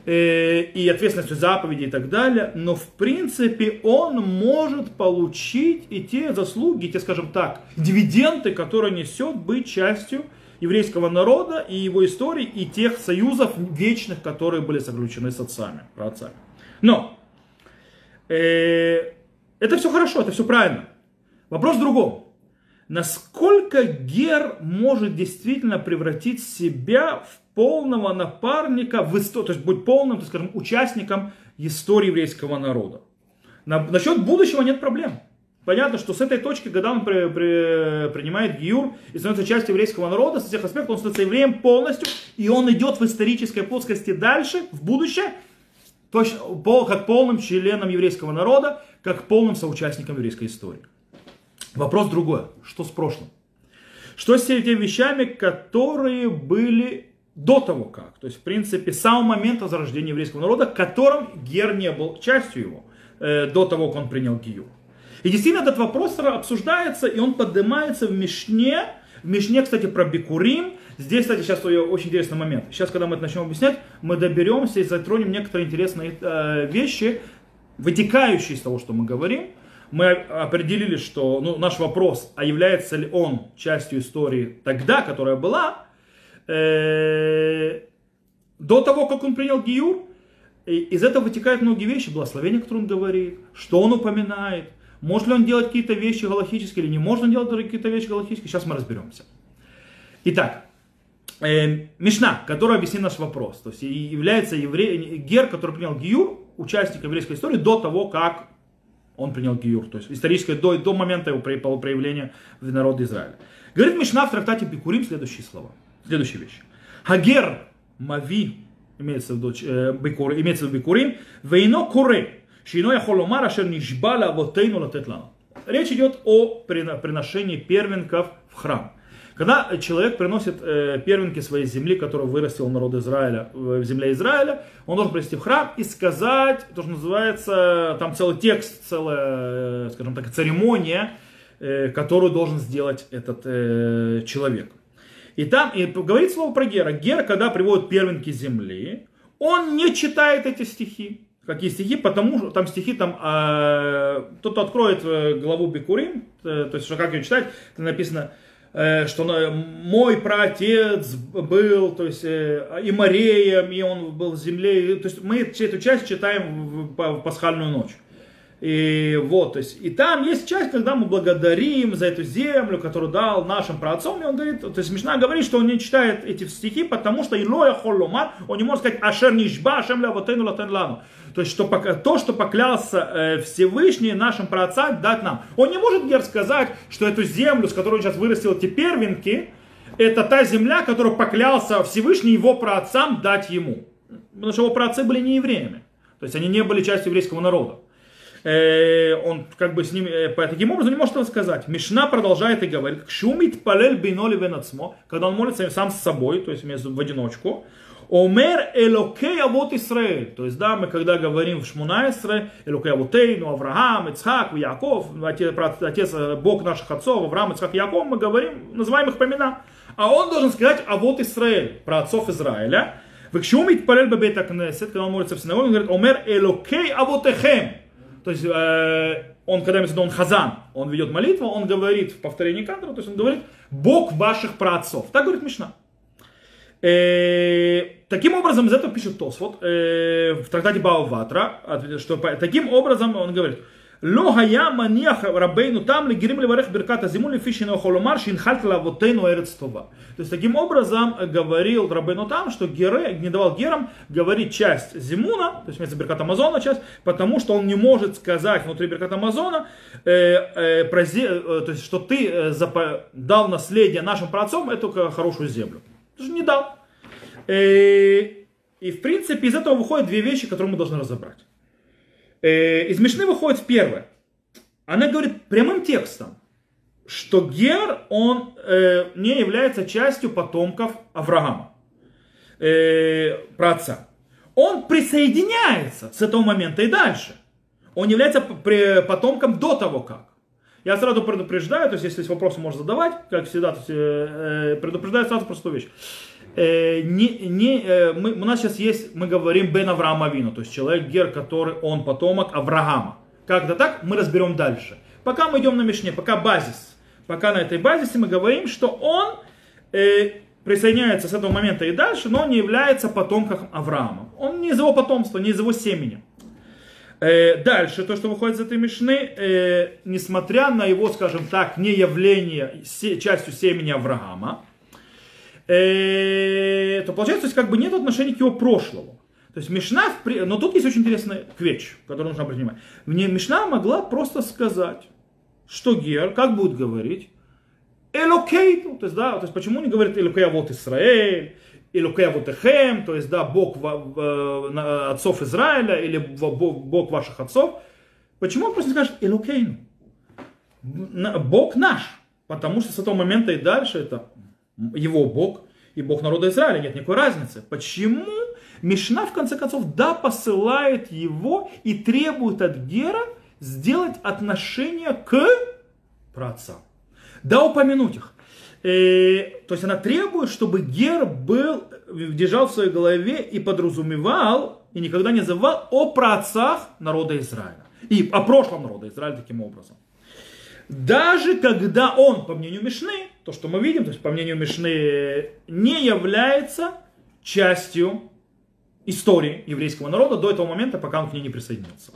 [SPEAKER 1] э, и ответственность за заповеди и так далее, но в принципе он может получить и те заслуги, те, скажем так, дивиденды, которые несет быть частью еврейского народа и его истории, и тех союзов вечных, которые были заключены с отцами, праотцами. Но э, это все хорошо, это все правильно. Вопрос в другом. Насколько Гер может действительно превратить себя в полного напарника, в историю, то есть быть полным, так скажем, участником истории еврейского народа? На, насчет будущего нет проблем. Понятно, что с этой точки, когда он при, при, принимает Гиюр и становится частью еврейского народа, с всех аспектов он становится евреем полностью, и он идет в исторической плоскости дальше, в будущее, точно, как полным членом еврейского народа, как полным соучастником еврейской истории. Вопрос другой. Что с прошлым? Что с теми вещами, которые были до того как? То есть, в принципе, с самого момента зарождения еврейского народа, которым Гер не был частью его, э, до того, как он принял Гиюр. И действительно этот вопрос обсуждается, и он поднимается в Мишне. В Мишне, кстати, про Бикурим. Здесь, кстати, сейчас очень интересный момент. Сейчас, когда мы это начнем объяснять, мы доберемся и затронем некоторые интересные э, вещи, вытекающие из того, что мы говорим. Мы определили, что ну, наш вопрос, а является ли он частью истории тогда, которая была, э, до того, как он принял Гиюр, из этого вытекают многие вещи, благословения, которые он говорит, что он упоминает, может ли он делать какие-то вещи галактические или не можно делать какие-то вещи галактические, сейчас мы разберемся. Итак, э, Мишна, которая объяснит наш вопрос, то есть является еврей, Гер, который принял Гиюр, участник еврейской истории до того, как он принял Гиюр, то есть историческое до, до момента его проявления в народе Израиля. Говорит Мишна в трактате Бикурим следующие слова, следующие вещи. Хагер Мави, имеется в виду, э, бикур, имеется в виду Бикурим, Вейно Куре, Шино я холомар, ашер нишбала вотейну латетлану. Речь идет о приношении первенков в храм. Когда человек приносит э, первенки своей земли, которую вырастил народ Израиля, в земле Израиля, он должен принести в храм и сказать, то, что называется, там целый текст, целая, э, скажем так, церемония, э, которую должен сделать этот человек. И там и говорит слово про Гера. Гера, когда приводит первенки земли, он не читает эти стихи какие стихи, потому что там стихи, там, э, кто-то откроет э, главу Бекурим, э, то есть, что как ее читать, там написано, что мой праотец был, то есть э, и Мареем, и он был в земле. То есть мы эту часть читаем в пасхальную ночь. И вот, то есть, и там есть часть, когда мы благодарим за эту землю, которую дал нашим праотцам, и он говорит, то есть Мишна говорит, что он не читает эти стихи, потому что Илоя Холломар, он не может сказать Ашер Нишба, Ашем Лавотену Латен Лану. То есть, что, то, что поклялся э, Всевышний нашим праотцам дать нам. Он не может Гер сказать, что эту землю, с которой он сейчас вырастил эти первенки, это та земля, которую поклялся Всевышний его праотцам дать ему. Потому что его праотцы были не евреями. То есть они не были частью еврейского народа. Э, он как бы с ним, э, таким образом не может этого сказать. Мишна продолжает и говорит, кшумит палель биноли венацмо, когда он молится сам с собой, то есть в одиночку, Омер Элокей Авот Исраэль. То есть, да, мы когда говорим в Шмунайсре, Элокей Авотейну, Авраам, Ицхак, Яков, отец, отец, Бог наших отцов, Авраам, Ицхак, Яков, мы говорим, называем их по. А он должен сказать Авот Исраэль, про отцов Израиля. Векшумит Палель Бабейта Кнесет, когда он молится в синагоге, он говорит, Омер Элокей Авотехем. То есть э, он, когда он хазан, он ведет молитву, он говорит в повторении кантора, то есть он говорит Бог ваших праотцов. Так говорит Мишна. Э, таким образом, из этого пишет Тосфот э, в трактате Бауватра, что таким образом он говорит, לא היה מניח רבנו תם לגרים לברך ברכת הזימון לפי שנוכל לומר שהנחלת לאבותינו ארץ טובה. То есть таким образом говорил Рабейну там, что Гере, не давал Герам говорить часть Зимуна, то есть вместо Беркат Амазона часть, потому что он не может сказать внутри Беркат Амазона, э, э, про, э, то есть, что ты э, запа, дал наследие нашим праотцам эту хорошую землю. Ты же не дал. Э, и в принципе из этого выходят две вещи, которые мы должны разобрать. Э, из Мишны выходит первое. Она говорит прямым текстом, что Гер, он э, не является частью потомков Авраама, э, праотца. Он присоединяется с этого момента и дальше. Он является потомком до того, как. Я сразу предупреждаю, то есть если есть вопросы, можно задавать, как всегда, то есть, э, предупреждаю сразу простую вещь. Э, не, не, э, мы, у нас сейчас есть, мы говорим Бен Авраама Вину, то есть человек Гер, который он потомок Авраама. Как-то так мы разберем дальше. Пока мы идем на Мишне, пока базис. Пока на этой базисе мы говорим, что он э, присоединяется с этого момента и дальше, но не является потомком Авраама. Он не из его потомства, не из его семени. Э, дальше, то, что выходит из этой Мишны, э, несмотря на его, скажем так, не явление частью семени Авраама, то получается, то есть как бы нет отношения к его прошлому. То есть Мишна, но тут есть очень интересная вещь, которую нужно внимание. Мне Мишна могла просто сказать, что Гер, как будет говорить, Элокей, то есть, да, то есть почему не говорит Элокей вот Израиль, Элокей вот Эхем, то есть, да, Бог отцов Израиля или Бог ваших отцов. Почему он просто не скажет Элокейну? Бог наш. Потому что с этого момента и дальше это его Бог и Бог народа Израиля. Нет никакой разницы. Почему Мишна, в конце концов, да, посылает его и требует от Гера сделать отношение к праотцам. Да, упомянуть их. Э, то есть она требует, чтобы Гер был, держал в своей голове и подразумевал, и никогда не забывал о праотцах народа Израиля. И о прошлом народа Израиля таким образом. Даже когда он, по мнению Мишны, то, что мы видим, то есть по мнению Мишны, не является частью истории еврейского народа до этого момента, пока он к ней не присоединился.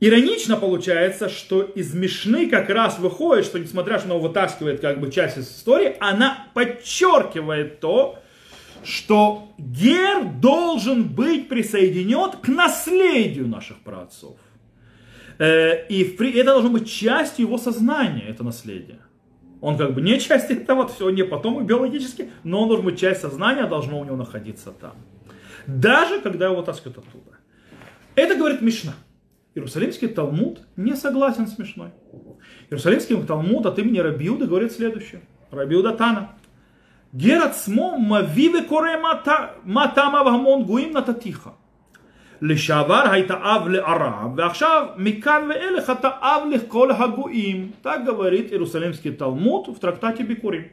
[SPEAKER 1] Иронично получается, что из Мишны как раз выходит, что несмотря что она вытаскивает как бы часть из истории, она подчеркивает то, что Гер должен быть присоединен к наследию наших праотцов. Э, и это должно быть частью его сознания, это наследие. Он как бы не часть этого, все не потом биологически, но он должен быть часть сознания, должно у него находиться там. Даже когда его таскают оттуда. Это говорит Мишна. Иерусалимский Талмуд не согласен с Мишной. Иерусалимский Талмуд от имени Рабиуда говорит следующее. Рабиуда Тана. Герат смо мавиве коре матама вагмон гуим на татиха. לשעבר היית אב לארם, ועכשיו מכאן ואילך אתה אב לכל הגויים. Так говорит Иерусалимский Талмуд в трактате Бикурим.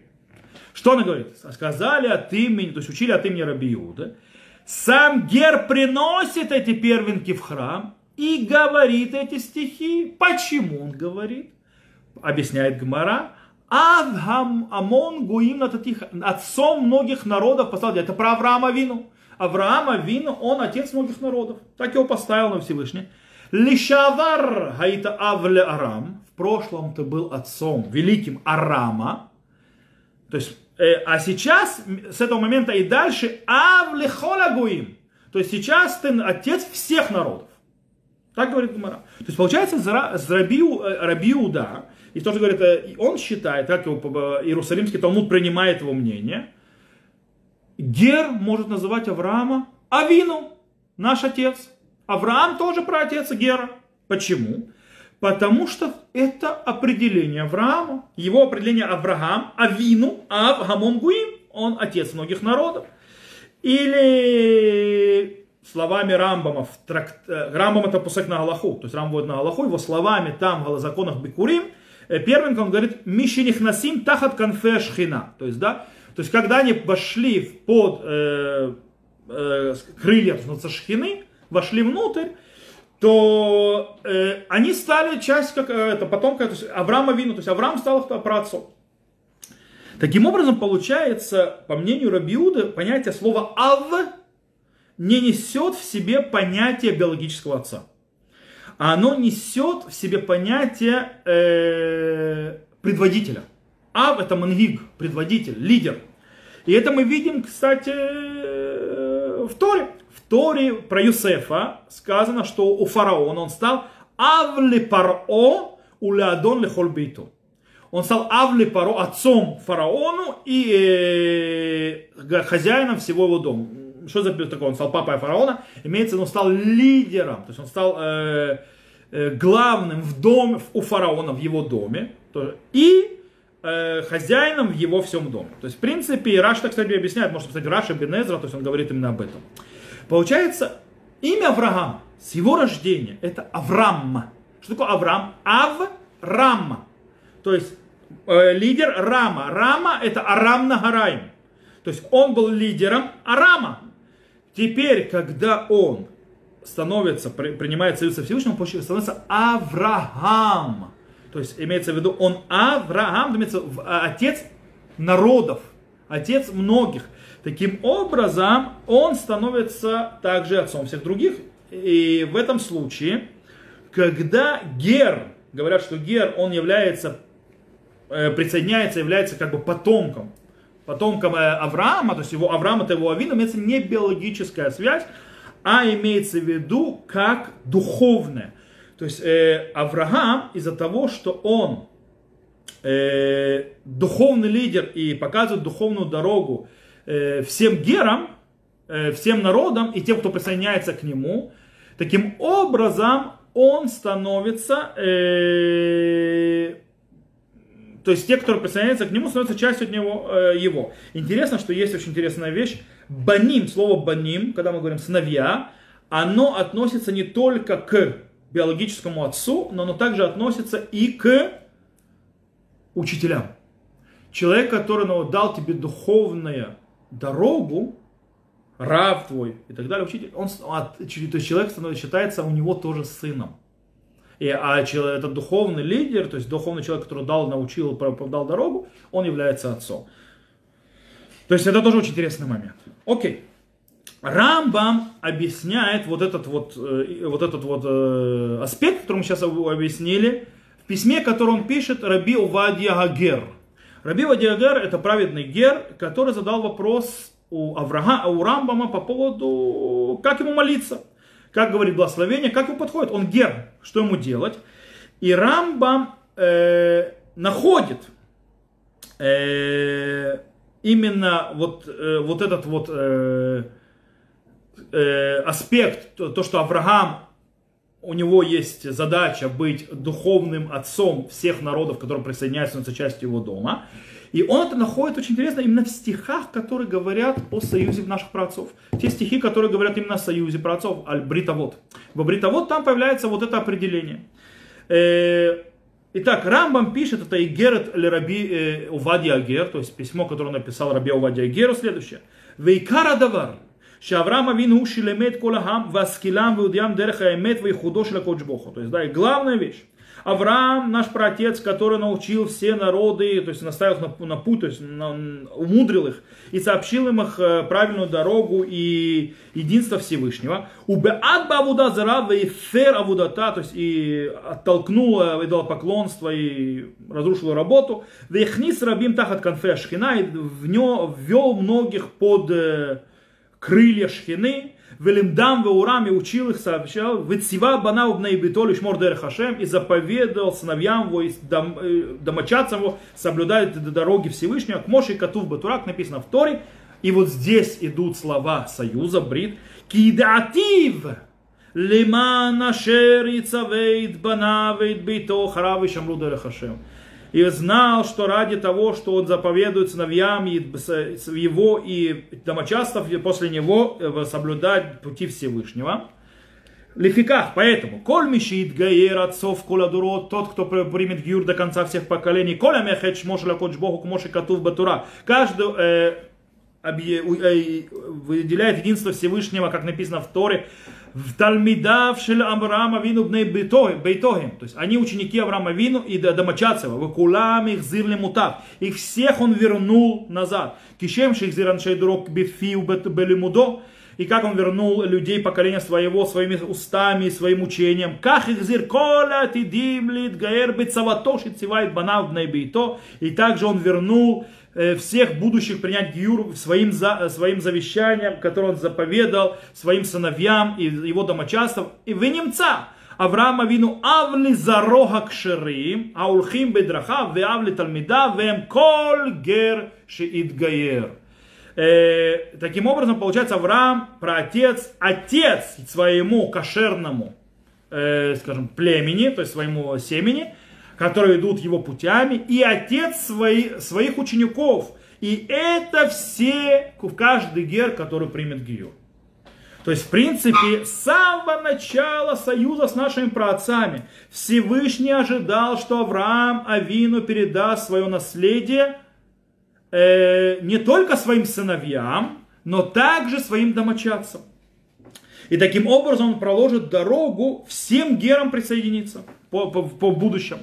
[SPEAKER 1] Что она говорит? Сказали от имени, то есть учили от имени Раби Иуда. Сам Гер приносит эти первенки в храм и говорит эти стихи. Почему он говорит? Объясняет Гмара. Авгам Амон Гуим на таких отцом многих народов поставил. Это про Авраама Вину. Авраама Вину, он отец многих народов. Так его поставил на Всевышний. Лишавар Гаита Авле Арам. В прошлом ты был отцом великим Арама. То есть, э, а сейчас, с этого момента и дальше, Авле Холагуим. То есть сейчас ты отец всех народов. Так говорит Гумара. То есть получается, Рабиу, э, Рабиуда, и тоже говорит, э, он считает, как его Иерусалимский Талмуд принимает его мнение, Гер может называть Авраама Авину, наш отец. Авраам тоже про отец Гера. Почему? Потому что это определение Авраама, его определение Авраам, Авину, Ав, Гуим, он отец многих народов. Или словами Рамбама, в тракт... Э, Рамбам это пусак на Галаху, то есть Рамбам будет на Галаху, его словами там в законах Бекурим, э, первым он говорит, Мишиних насим тахат конфе шхина, то есть, да, то есть, когда они вошли под э, э, крылья то шхины, вошли внутрь, то э, они стали часть, как э, это, потомка, то есть Авраама Вину, то есть Авраам стал праотцом. Таким образом, получается, по мнению Рабиуда, понятие слова «ав» не несет в себе понятие биологического отца. А оно несет в себе понятие э, предводителя. Ав это мангиг, предводитель, лидер. И это мы видим, кстати, в Торе. В Торе про Юсефа сказано, что у фараона он стал Авли Паро Улеадон Лехоль Бейту. Он стал Авли Паро, отцом фараону и э, хозяином всего его дома что за такое? Он стал папой фараона, имеется, он стал лидером, то есть он стал э, э, главным в доме, у фараона, в его доме, и э, хозяином в его всем доме. То есть, в принципе, Раш, так, кстати, объясняет, может, кстати, Раша Бенезра, то есть он говорит именно об этом. Получается, имя Авраам с его рождения это Авраам. Что такое Авраам? Авраам. То есть э, лидер Рама. Рама это Арам Нагараим. То есть он был лидером Арама. Теперь, когда он становится, принимает союз со Всевышним, он становится Авраам. То есть имеется в виду, он Авраам, имеется а, отец народов, отец многих. Таким образом, он становится также отцом всех других. И в этом случае, когда Гер, говорят, что Гер, он является, э, присоединяется, является как бы потомком потомком э, Авраама, то есть его Авраам это его Авин, имеется не биологическая связь, а имеется в виду как духовная. То есть э, Авраам из-за того, что он э, духовный лидер и показывает духовную дорогу э, всем герам, э, всем народам и тем, кто присоединяется к нему, таким образом он становится э, то есть те, кто присоединяются к нему, становятся частью от него, э, его. Интересно, что есть очень интересная вещь. Баним, слово баним, когда мы говорим сыновья, оно относится не только к биологическому отцу, но оно также относится и к учителям. Человек, который ну, дал тебе духовную дорогу, раб твой и так далее, учитель, он, то есть человек становится, считается у него тоже сыном. И, а этот духовный лидер, то есть духовный человек, который дал, научил, дал дорогу, он является отцом. То есть это тоже очень интересный момент. Окей. Рамбам объясняет вот этот вот, э, вот, этот вот э, аспект, который мы сейчас объяснили, в письме, которое он пишет Раби Увадья Гагер. Раби Увадья Гагер это праведный гер, который задал вопрос у, Авраама, у Рамбама по поводу, как ему молиться как говорит благословение, как ему подходит. Он гер, что ему делать. И Рамбам э, находит э, именно вот, э, вот этот вот э, э, аспект, то, то, что Авраам, у него есть задача быть духовным отцом всех народов, которые присоединяются к части его дома. И он это находит очень интересно именно в стихах, которые говорят о союзе наших праотцов. Те стихи, которые говорят именно о союзе праотцов, аль-бритовод. В бритовод там появляется вот это определение. Э, итак, Рамбам пишет, это Игерет или Раби э, Увадия Агер, то есть письмо, которое написал Раби Увадия Агеру, следующее. Вейкара давар, Шаврама вину шилемет колахам васкилам веудям дерха эмет вейхудо шлякодж боху. То есть, да, и главная вещь. Авраам, наш протец, который научил все народы, то есть наставил их на, на путь, то есть на, умудрил их и сообщил им их правильную дорогу и единство Всевышнего. Убеат бавуда зарава и фер авудата, то есть и оттолкнул поклонство, и разрушил работу. Вехнис рабим тахат конфе шхина и в нё, ввел многих под крылья шхины. Велимдам Веурам и учил их, сообщал, Вецива бана убней битоль шмор хашем и заповедал сыновьям его и дом, э, домочадцам его соблюдать дороги Всевышнего, к Моше Катув Батурак написано в Торе, и вот здесь идут слова союза, брит, кидатив, лиман ашер яцавейт банавейт бито харав и шамру хашем и знал, что ради того, что он заповедует сыновьям его и домочадцев после него э, соблюдать пути Всевышнего. Лификах, поэтому, коль мишит гаер отцов кола дурот, тот, кто примет гюр до конца всех поколений, коля мехет шмош лакоч богу кмоши катув батура. Каждый э, э, выделяет единство Всевышнего, как написано в Торе, в Талмидав шель Авраама Вину бней Бейтогим. То есть они ученики Авраама Вину и домочадцева. Выкулам их зирли мутав. Их всех он вернул назад. Кишем шейхзиран шейдурок бифиу белимудо. И как он вернул людей поколения своего своими устами, своим учением. Как их зир кола тидим лит гаэр бецаватошит сивает банав бней. И также он вернул всех будущих принять Гиюр своим, за, своим завещанием, которое он заповедал своим сыновьям и его домочадцам. И вы немца, Авраама вину авли зарога кшерим, аулхим бедраха, ве авли талмида, вем кол гер шиитгаер. Э, таким образом, получается, Авраам, праотец, отец своему кошерному, э, скажем, племени, то есть своему семени, которые идут его путями, и отец свои, своих учеников. И это все, каждый гер, который примет гиюр. То есть, в принципе, с самого начала союза с нашими праотцами Всевышний ожидал, что Авраам Авину передаст свое наследие э, не только своим сыновьям, но также своим домочадцам. И таким образом он проложит дорогу всем герам присоединиться по, по, по будущему.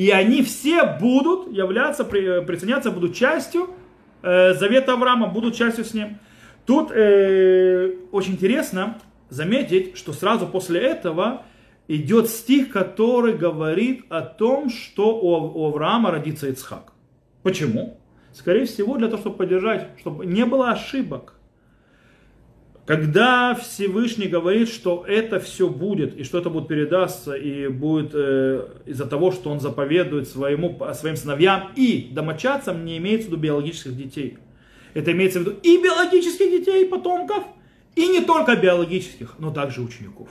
[SPEAKER 1] И они все будут являться, присоединяться, будут частью э, завета Авраама, будут частью с ним. Тут э, очень интересно заметить, что сразу после этого идет стих, который говорит о том, что у, у Авраама родится Ицхак. Почему? Скорее всего, для того, чтобы поддержать, чтобы не было ошибок. Когда Всевышний говорит, что это все будет, и что это будет передастся, и будет э, из-за того, что он заповедует своему, своим сыновьям и домочадцам, не имеется в виду биологических детей. Это имеется в виду и биологических детей, и потомков, и не только биологических, но также учеников.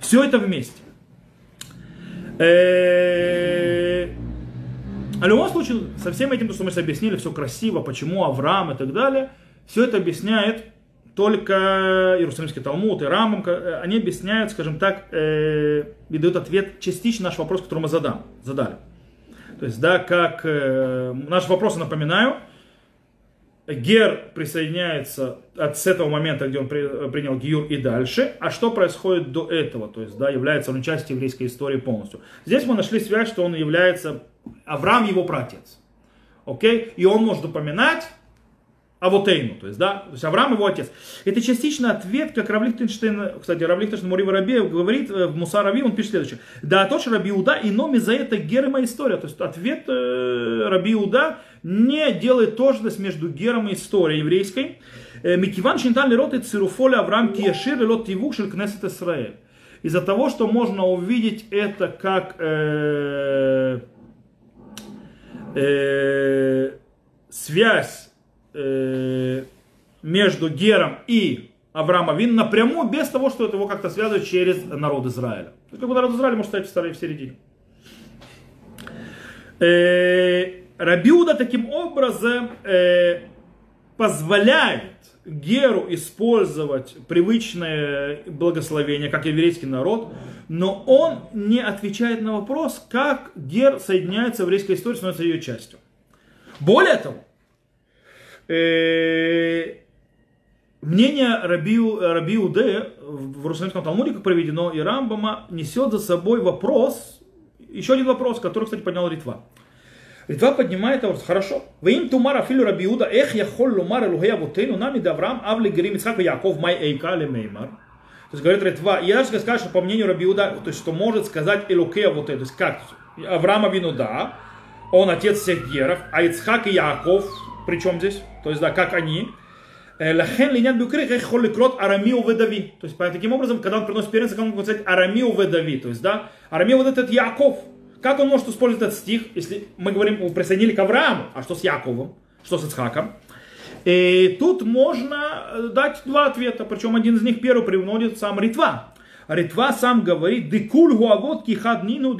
[SPEAKER 1] Все это вместе. Э, в любом случае, со всем этим, то, что мы объяснили, все красиво, почему Авраам и так далее, все это объясняет только Иерусалимский Талмуд и Рамбам, э, они объясняют, скажем так, э, и дают ответ частично наш вопрос, который мы задам, задали. То есть, да, как э, наш вопрос, напоминаю, Гер присоединяется от с этого момента, где он при, принял Гиюр и дальше. А что происходит до этого? То есть, да, является он частью еврейской истории полностью. Здесь мы нашли связь, что он является Авраам его братец. Окей? И он может упоминать Авотейну, то есть, да, то есть Авраам его отец. Это частично ответ, как Равлихтенштейн, кстати, Равлихтенштейн Мурива Раби говорит э, в Муса Раби, он пишет следующее. Да, точно Раби Уда, и номи за это герма история. То есть ответ э, Раби Уда не делает тождество между гером и историей еврейской. Э, Микиван шинтан лирот и цируфоля Авраам киешир лот тивук шель кнесет Исраэль. Из-за того, что можно увидеть это как э, э, связь э, между Гером и Авраама Вин напрямую, без того, что это его как-то связывает через народ Израиля. То как бы народ Израиля может стоять в середине. Э, Рабиуда таким образом э, позволяет Геру использовать привычное благословение, как еврейский народ, но он не отвечает на вопрос, как Гер соединяется в еврейской истории, становится ее частью. Более того, мнение Рабиу, Рабиу Д в Иерусалимском Талмуде, как проведено, и Рамбама несет за собой вопрос, еще один вопрос, который, кстати, поднял Ритва. Ритва поднимает вопрос, хорошо. Вы им тумара филю рабиуда, эх я холл лумар элухея вутейну нами да Авраам, авли грим Ицхак Яков май эйка меймар. То есть говорит Ритва, я даже скажу, что по мнению Рабиуда, то есть что может сказать Элукея вот это, то есть как, Авраама вину да, он отец всех геров, а Ицхак и Яков, причем здесь, то есть да, как они, Лахен линят бюкрих, их холикрот арамиу ведави. То есть, таким образом, когда он приносит первенца, он может сказать арамиу ведави. То есть, да, арамиу вот этот Яков. Как он может использовать этот стих, если мы говорим, присоединили к Аврааму, а что с Яковом, что с Ицхаком? И тут можно дать два ответа, причем один из них первый приводит сам Ритва. Ритва сам говорит, дикуль гуагот кихад нину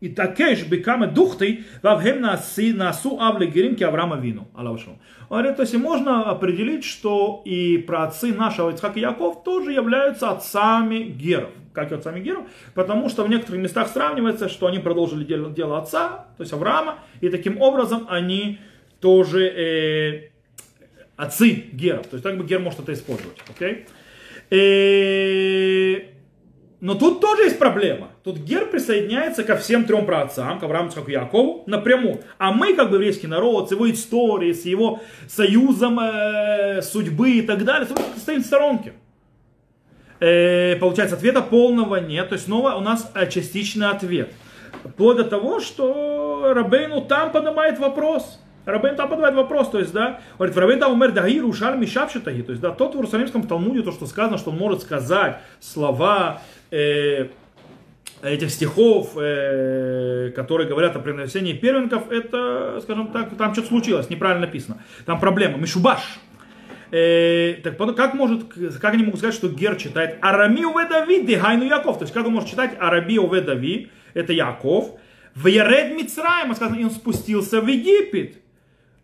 [SPEAKER 1] и такеш бекама духты вавхем насу авле герим Авраама вину. Говорит, то есть можно определить, что и праотцы нашего Ицхака и Яков тоже являются отцами геров. Как и отцами геров, потому что в некоторых местах сравнивается, что они продолжили дело, дело отца, то есть Авраама, и таким образом они тоже э, отцы геров. То есть так бы гер может это использовать. Okay? Э, но тут тоже есть проблема. Тут Гер присоединяется ко всем трем праотцам, к Аврааму, как Якову, напрямую. А мы, как бы еврейский народ, с его историей, с его союзом э, судьбы и так далее, стоим в сторонке. Э, получается, ответа полного нет. То есть снова у нас частичный ответ. Вплоть до того, что Рабейну там поднимает вопрос. Рабейн там поднимает вопрос, то есть, да, говорит, Рабейн там умер дагир ушаль мишапшитаги, то есть, да, тот в Иерусалимском Талмуде, то, что сказано, что он может сказать слова, э, этих стихов, э, которые говорят о приношении первенков, это, скажем так, там что-то случилось, неправильно написано. Там проблема, Мишубаш. Э, так как может, как они могут сказать, что Гер читает Арами уве Давид, Дегайну Яков. То есть как он может читать Араби уве Давид, это Яков. В Яред Мицраем, сказано, и он спустился в Египет.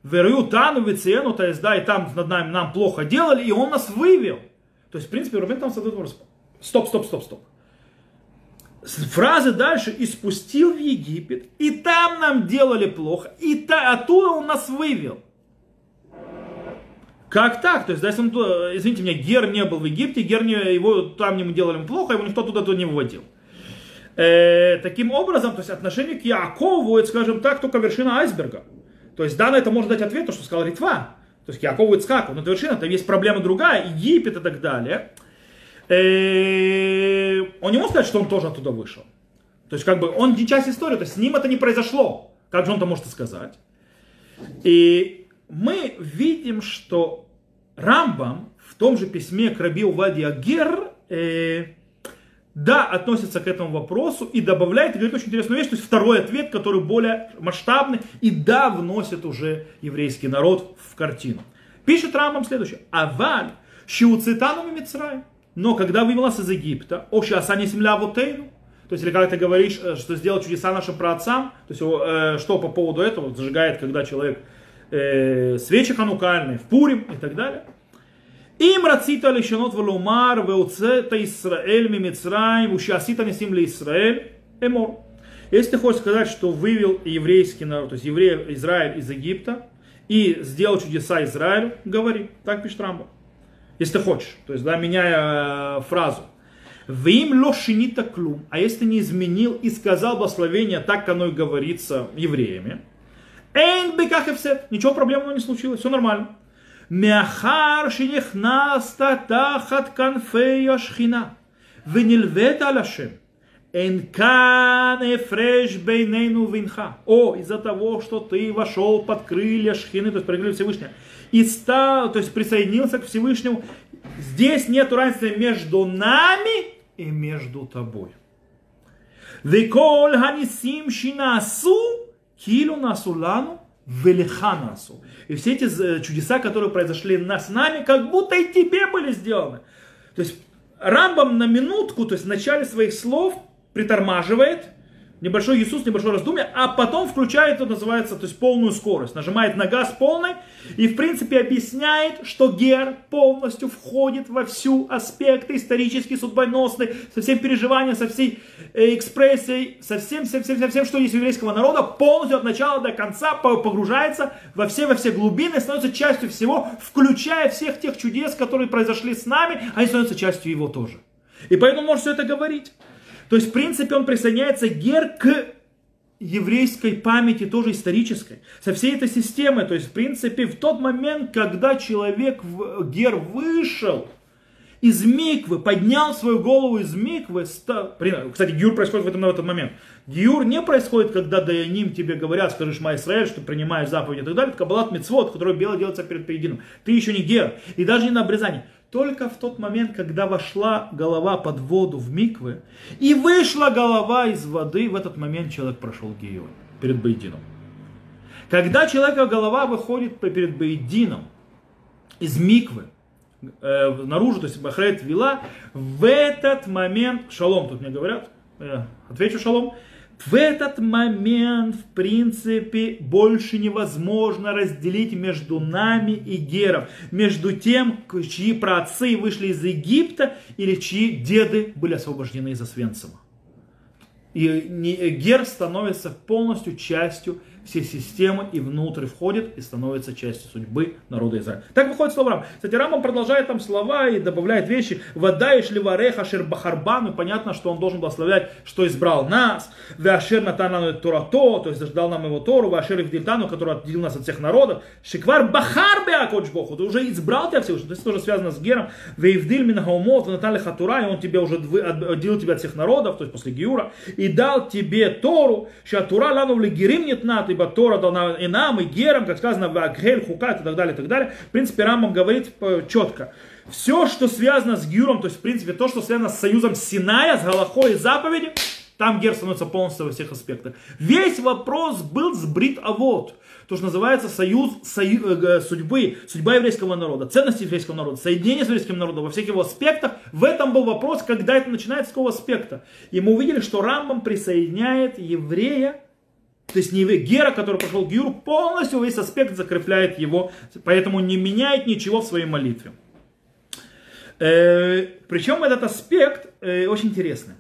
[SPEAKER 1] В Тану, Вицену, то есть, да, и там над нами нам плохо делали, и он нас вывел. То есть, в принципе, Рубин там задает вопрос. Стоп, стоп, стоп, стоп фразы дальше и спустил в Египет, и там нам делали плохо, и та, оттуда он нас вывел. Как так? То есть, если он, извините меня, Гер не был в Египте, Гер не, его там ему делали плохо, его никто туда, туда не выводил. Э, таким образом, то есть отношение к Якову, это, скажем так, только вершина айсберга. То есть, да, на это может дать ответ, то, что сказал Ритва. То есть, Якову и Ицхаку, но это вершина, там есть проблема другая, Египет и так далее. Э, он не может сказать, что он тоже оттуда вышел. То есть, как бы, он не часть истории, то есть, с ним это не произошло. Как же он это может сказать? И мы видим, что Рамбам в том же письме к Раби Увади Агер, э, да, относится к этому вопросу и добавляет, и говорит очень интересную вещь, то есть второй ответ, который более масштабный, и да, вносит уже еврейский народ в картину. Пишет Рамбам следующее. Аваль, щиуцитану Мицраем. Но когда вывел из Египта, оши асани земля вотейну, то есть, или когда ты говоришь, э, что сделал чудеса нашим праотцам, то есть, э, что по поводу этого зажигает, когда человек э, свечи ханукальные, в Пурим и так далее. Им рацита лишенот валумар веуцета Исраэль мимицраим ушасита несим ли Исраэль эмор. Если ты хочешь сказать, что вывел еврейский народ, то есть еврей Израиль из Египта и сделал чудеса Израилю, говори. Так пишет Рамбо если ты хочешь. То есть, да, меняя э, фразу. Вим лошинита клум. А если не изменил и сказал благословение, так оно и говорится евреями. Эйн беках Ничего проблемного не случилось, все нормально. Мяхар шинихнаста тахат канфея шхина. Венильвета алашем. Энкан эфреш бейнейну винха. О, из-за того, что ты вошел под крылья шхины, то есть прыгали Всевышнего и стал, то есть присоединился к Всевышнему, здесь нет разницы между нами и между тобой. Веколь ханисим шинасу килу насулану велиханасу. И все эти э, чудеса, которые произошли с нами, как будто и тебе были сделаны. То есть Рамбам на минутку, то есть в начале своих слов притормаживает – небольшой Иисус, небольшое раздумье, а потом включает, это называется, то есть полную скорость, нажимает на газ полный и в принципе объясняет, что Гер полностью входит во всю аспекты исторические, судьбоносные, со всем переживанием, со всей э, экспрессией, со всем, всем, всем, всем, всем, что есть у еврейского народа, полностью от начала до конца погружается во все, во все глубины, становится частью всего, включая всех тех чудес, которые произошли с нами, они становятся частью его тоже. И поэтому может все это говорить. То есть, в принципе, он присоединяется гер к еврейской памяти, тоже исторической, со всей этой системой. То есть, в принципе, в тот момент, когда человек, гер вышел из миквы, поднял свою голову из миквы, стал... кстати, гиур происходит в, этом, в этот момент. Гиур не происходит, когда даяним тебе говорят, скажи Шма Исраэль, что принимаешь заповеди и так далее. Это кабалат мецвод, который бело делается перед поедином. Ты еще не гер. И даже не на обрезание. Только в тот момент, когда вошла голова под воду в миквы, и вышла голова из воды, в этот момент человек прошел гиюр перед Бейдином. Когда человека голова выходит перед Бейдином из миквы, э, наружу, то есть Бахрет вела, в этот момент, шалом тут мне говорят, я отвечу шалом, в этот момент, в принципе, больше невозможно разделить между нами и Гером, между тем, чьи праотцы вышли из Египта или чьи деды были освобождены из Освенцима. И Гер становится полностью частью все системы и внутрь входит и становится частью судьбы народа Израиля. Так выходит слово Рам. Кстати, Рамам продолжает там слова и добавляет вещи. Вода и шливареха шербахарбан. И понятно, что он должен благословлять, что избрал нас. Веашер натанану турато, то есть дал нам его Тору. Веашер Ивдильтану, который отделил нас от всех народов. Шиквар бахар беакоч Ты уже избрал тебя всех. То есть тоже связано с Гером. Веивдиль минагаумот, натали хатура. И он тебе уже отделил тебя от всех народов, то есть после Гиура. И дал тебе Тору. Шатура лану герим нет над ибо Тора дана и нам, и Герам, как сказано в Агхель, Хукат и так далее, и так далее. В принципе, Рамбам говорит четко. Все, что связано с Гюром, то есть, в принципе, то, что связано с союзом Синая, с Галахой и заповеди, там Гер становится полностью во всех аспектах. Весь вопрос был с Брит Авод, то, что называется союз, союз э, судьбы, судьба еврейского народа, ценности еврейского народа, соединение с еврейским народом во всех его аспектах. В этом был вопрос, когда это начинается, с какого аспекта. И мы увидели, что Рамбам присоединяет еврея то есть не Гера, который прошел Гиур, полностью весь аспект закрепляет его, поэтому не меняет ничего в своей молитве. Э, причем этот аспект э, очень интересный.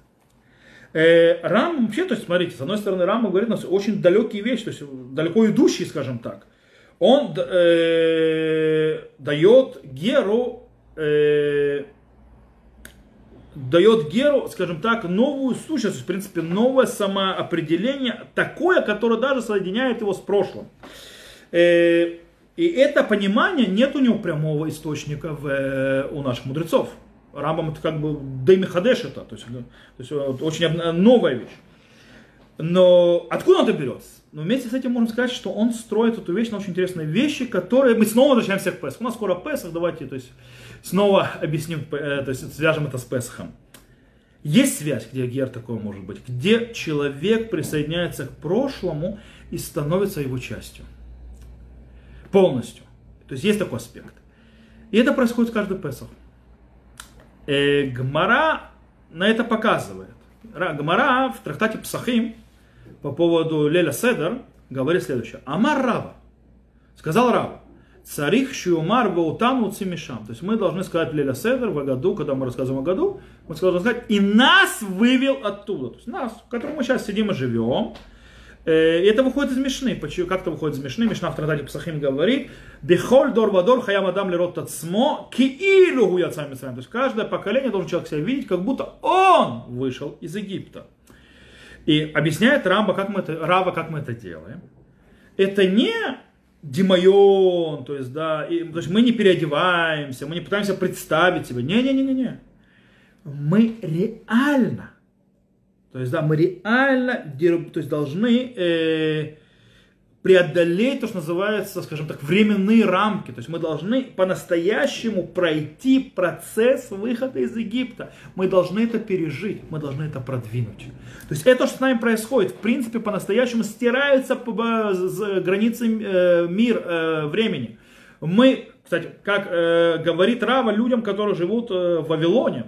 [SPEAKER 1] Э, Рам вообще, то есть смотрите, с одной стороны Рам говорит нас очень далекие вещи, то есть далеко идущие, скажем так. Он э, дает Геру э, дает Геру, скажем так, новую сущность, в принципе, новое самоопределение, такое, которое даже соединяет его с прошлым. Э, и это понимание нет у него прямого источника в, э, у наших мудрецов. Рамбам это как бы Деймихадеш это, то есть, то есть очень новая вещь. Но откуда он это берется? Но вместе с этим можем сказать, что он строит эту вещь на очень интересные вещи, которые... Мы снова возвращаемся к Песху. У нас скоро Песах, давайте то есть, снова объясним, э, то есть свяжем это с Песхом. Есть связь, где гер такое может быть, где человек присоединяется к прошлому и становится его частью. Полностью. То есть есть такой аспект. И это происходит каждый Песах. Э, Гмара на это показывает. Гмара в трактате Псахим по поводу Леля Седер говорит следующее. Амар Рава. Сказал Рава. Царих Шиумар Ваутану Цимишам. То есть мы должны сказать Леля Седер в году, когда мы рассказываем о году, мы должны сказать, и нас вывел оттуда. То есть нас, в котором мы сейчас сидим и живем. Э, и это выходит из Мишны. Как это выходит из Мишны? Мишна в Традате Псахим говорит, Бехоль дор вадор хаям адам лерот тацмо киилу гуяцам То есть каждое поколение должен человек себя видеть, как будто он вышел из Египта. И объясняет Рамба, как мы это, Рава, как мы это делаем. Это не демайон, то есть, да, и, то есть мы не переодеваемся, мы не пытаемся представить себя. Не-не-не-не. Мы реально, то есть, да, мы реально то есть, должны э, преодолеть то, что называется, скажем так, временные рамки. То есть мы должны по-настоящему пройти процесс выхода из Египта. Мы должны это пережить, мы должны это продвинуть. То есть это, что с нами происходит, в принципе, по-настоящему стираются границы э, мир, э, времени. Мы, кстати, как э, говорит Рава людям, которые живут в Вавилоне,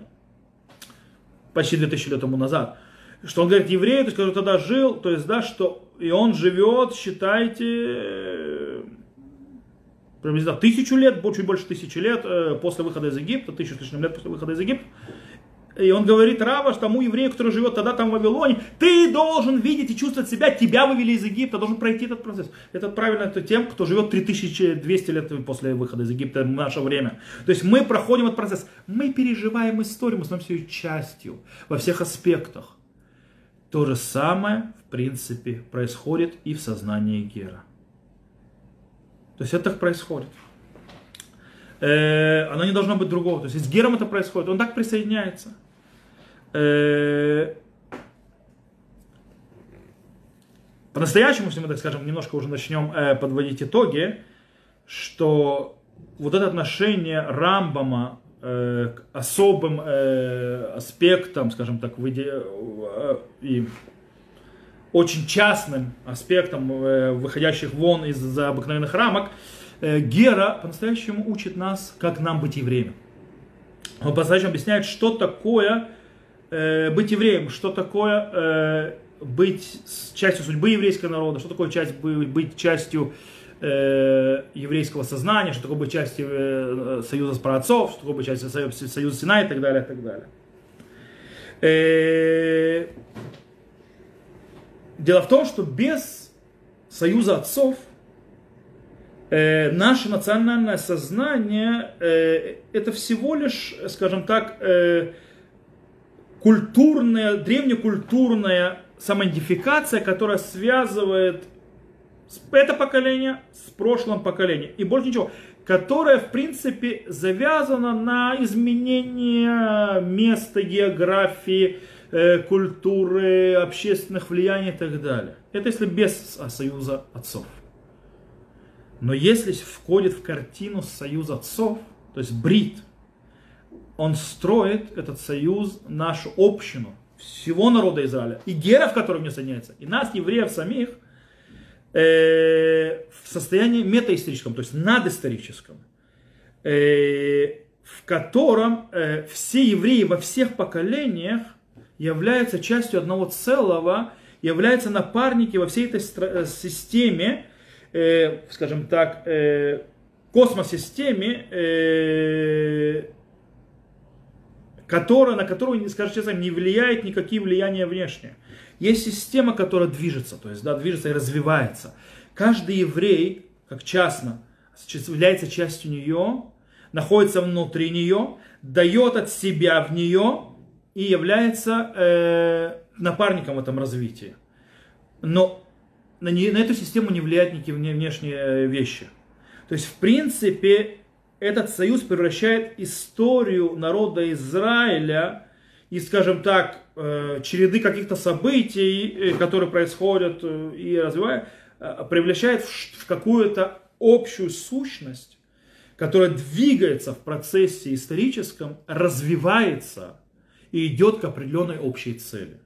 [SPEAKER 1] почти 2000 лет тому назад, что он говорит еврею, то есть, который тогда жил, то есть, да, что и он живет, считайте, приблизительно тысячу лет, чуть больше тысячи лет э, после выхода из Египта, тысячу с лишним лет после выхода из Египта. И он говорит Рава, что тому еврею, который живет тогда там в Вавилоне, ты должен видеть и чувствовать себя, тебя вывели из Египта, должен пройти этот процесс. Это правильно это тем, кто живет 3200 лет после выхода из Египта в наше время. То есть мы проходим этот процесс, мы переживаем историю, мы становимся ее частью во всех аспектах. То же самое, принципе, происходит и в сознании Гера. То есть это так происходит. Э, оно не должно быть другого. То есть с Гером это происходит, он так присоединяется. Э, по-настоящему, если мы, так скажем, немножко уже начнем э, подводить итоги, что вот это отношение Рамбама э, к особым э, аспектам, скажем так, выйди, э, и очень частным аспектам, э, выходящих вон из обыкновенных рамок, э, Гера по-настоящему учит нас, как нам быть евреем. Он по-настоящему объясняет, что такое э, быть евреем, что такое быть частью судьбы еврейского народа, что такое быть частью еврейского сознания, что такое быть частью союза с праотцов, что такое быть частью союза, союза Сина и так далее, и так далее. Дело в том, что без союза отцов э, наше национальное сознание э, это всего лишь, скажем так, э, культурная, древнекультурная самоидентификация, которая связывает это поколение с прошлым поколением. И больше ничего. Которая, в принципе, завязана на изменение места, географии, э, культуры, общественных влияний и так далее. Это если без союза отцов. Но если входит в картину союз отцов, то есть брит, он строит этот союз, нашу общину, всего народа Израиля, и геров, которые не соединяются, и нас, евреев самих, э, в состоянии метаисторическом, то есть надисторическом, э, в котором э, все евреи во всех поколениях являются частью одного целого, являются напарники во всей этой э, системе, э, скажем так, э, космосистеме, э, которая, на которую, скажем честно, не влияет никакие влияния внешние. Есть система, которая движется, то есть да, движется и развивается. Каждый еврей, как частно, является частью нее, находится внутри нее, дает от себя в нее и является э, напарником в этом развитии. Но на, не, на эту систему не влияют никакие внешние вещи. То есть, в принципе, этот союз превращает историю народа Израиля и, скажем так, э, череды каких-то событий, э, которые происходят э, и развивают, превращает в какую-то общую сущность, которая двигается в процессе историческом, развивается и идет к определенной общей цели.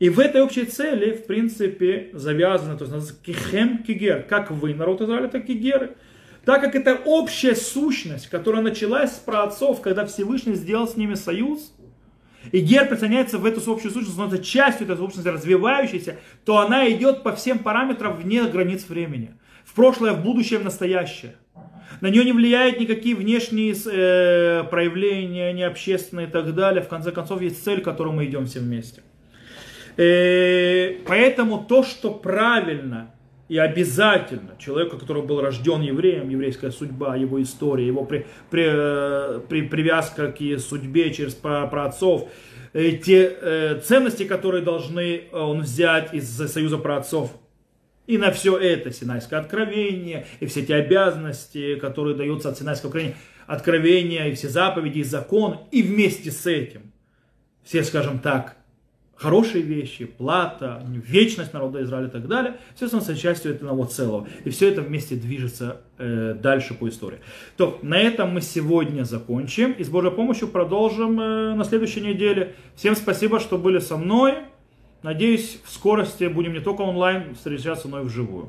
[SPEAKER 1] И в этой общей цели, в принципе, завязано, то есть кихем кигер, как вы, народ Израиля, так и геры. Так как это общая сущность, которая началась с праотцов, когда Всевышний сделал с ними союз, и гер присоединяется в эту общую сущность, становится частью этой сущности, развивающейся, то она идет по всем параметрам вне границ времени. В прошлое, в будущее, в настоящее. На нее не влияют никакие внешние э, проявления, не общественные и так далее. В конце концов, есть цель, к которой мы идем все вместе. Э, поэтому то, что правильно и обязательно человеку, который был рожден евреем, еврейская судьба, его история, его при, при, э, при, привязка к судьбе через праотцов, э, те э, ценности, которые должны он взять из союза праотцов, и на все это Синайское откровение, и все те обязанности, которые даются от Синайского откровения, откровения, и все заповеди, и закон, и вместе с этим все, скажем так, хорошие вещи, плата, вечность народа Израиля и так далее, все становится частью этого целого. И все это вместе движется э, дальше по истории. То, на этом мы сегодня закончим и с Божьей помощью продолжим э, на следующей неделе. Всем спасибо, что были со мной. Надеюсь, в скорости будем не только онлайн встречаться, но и вживую.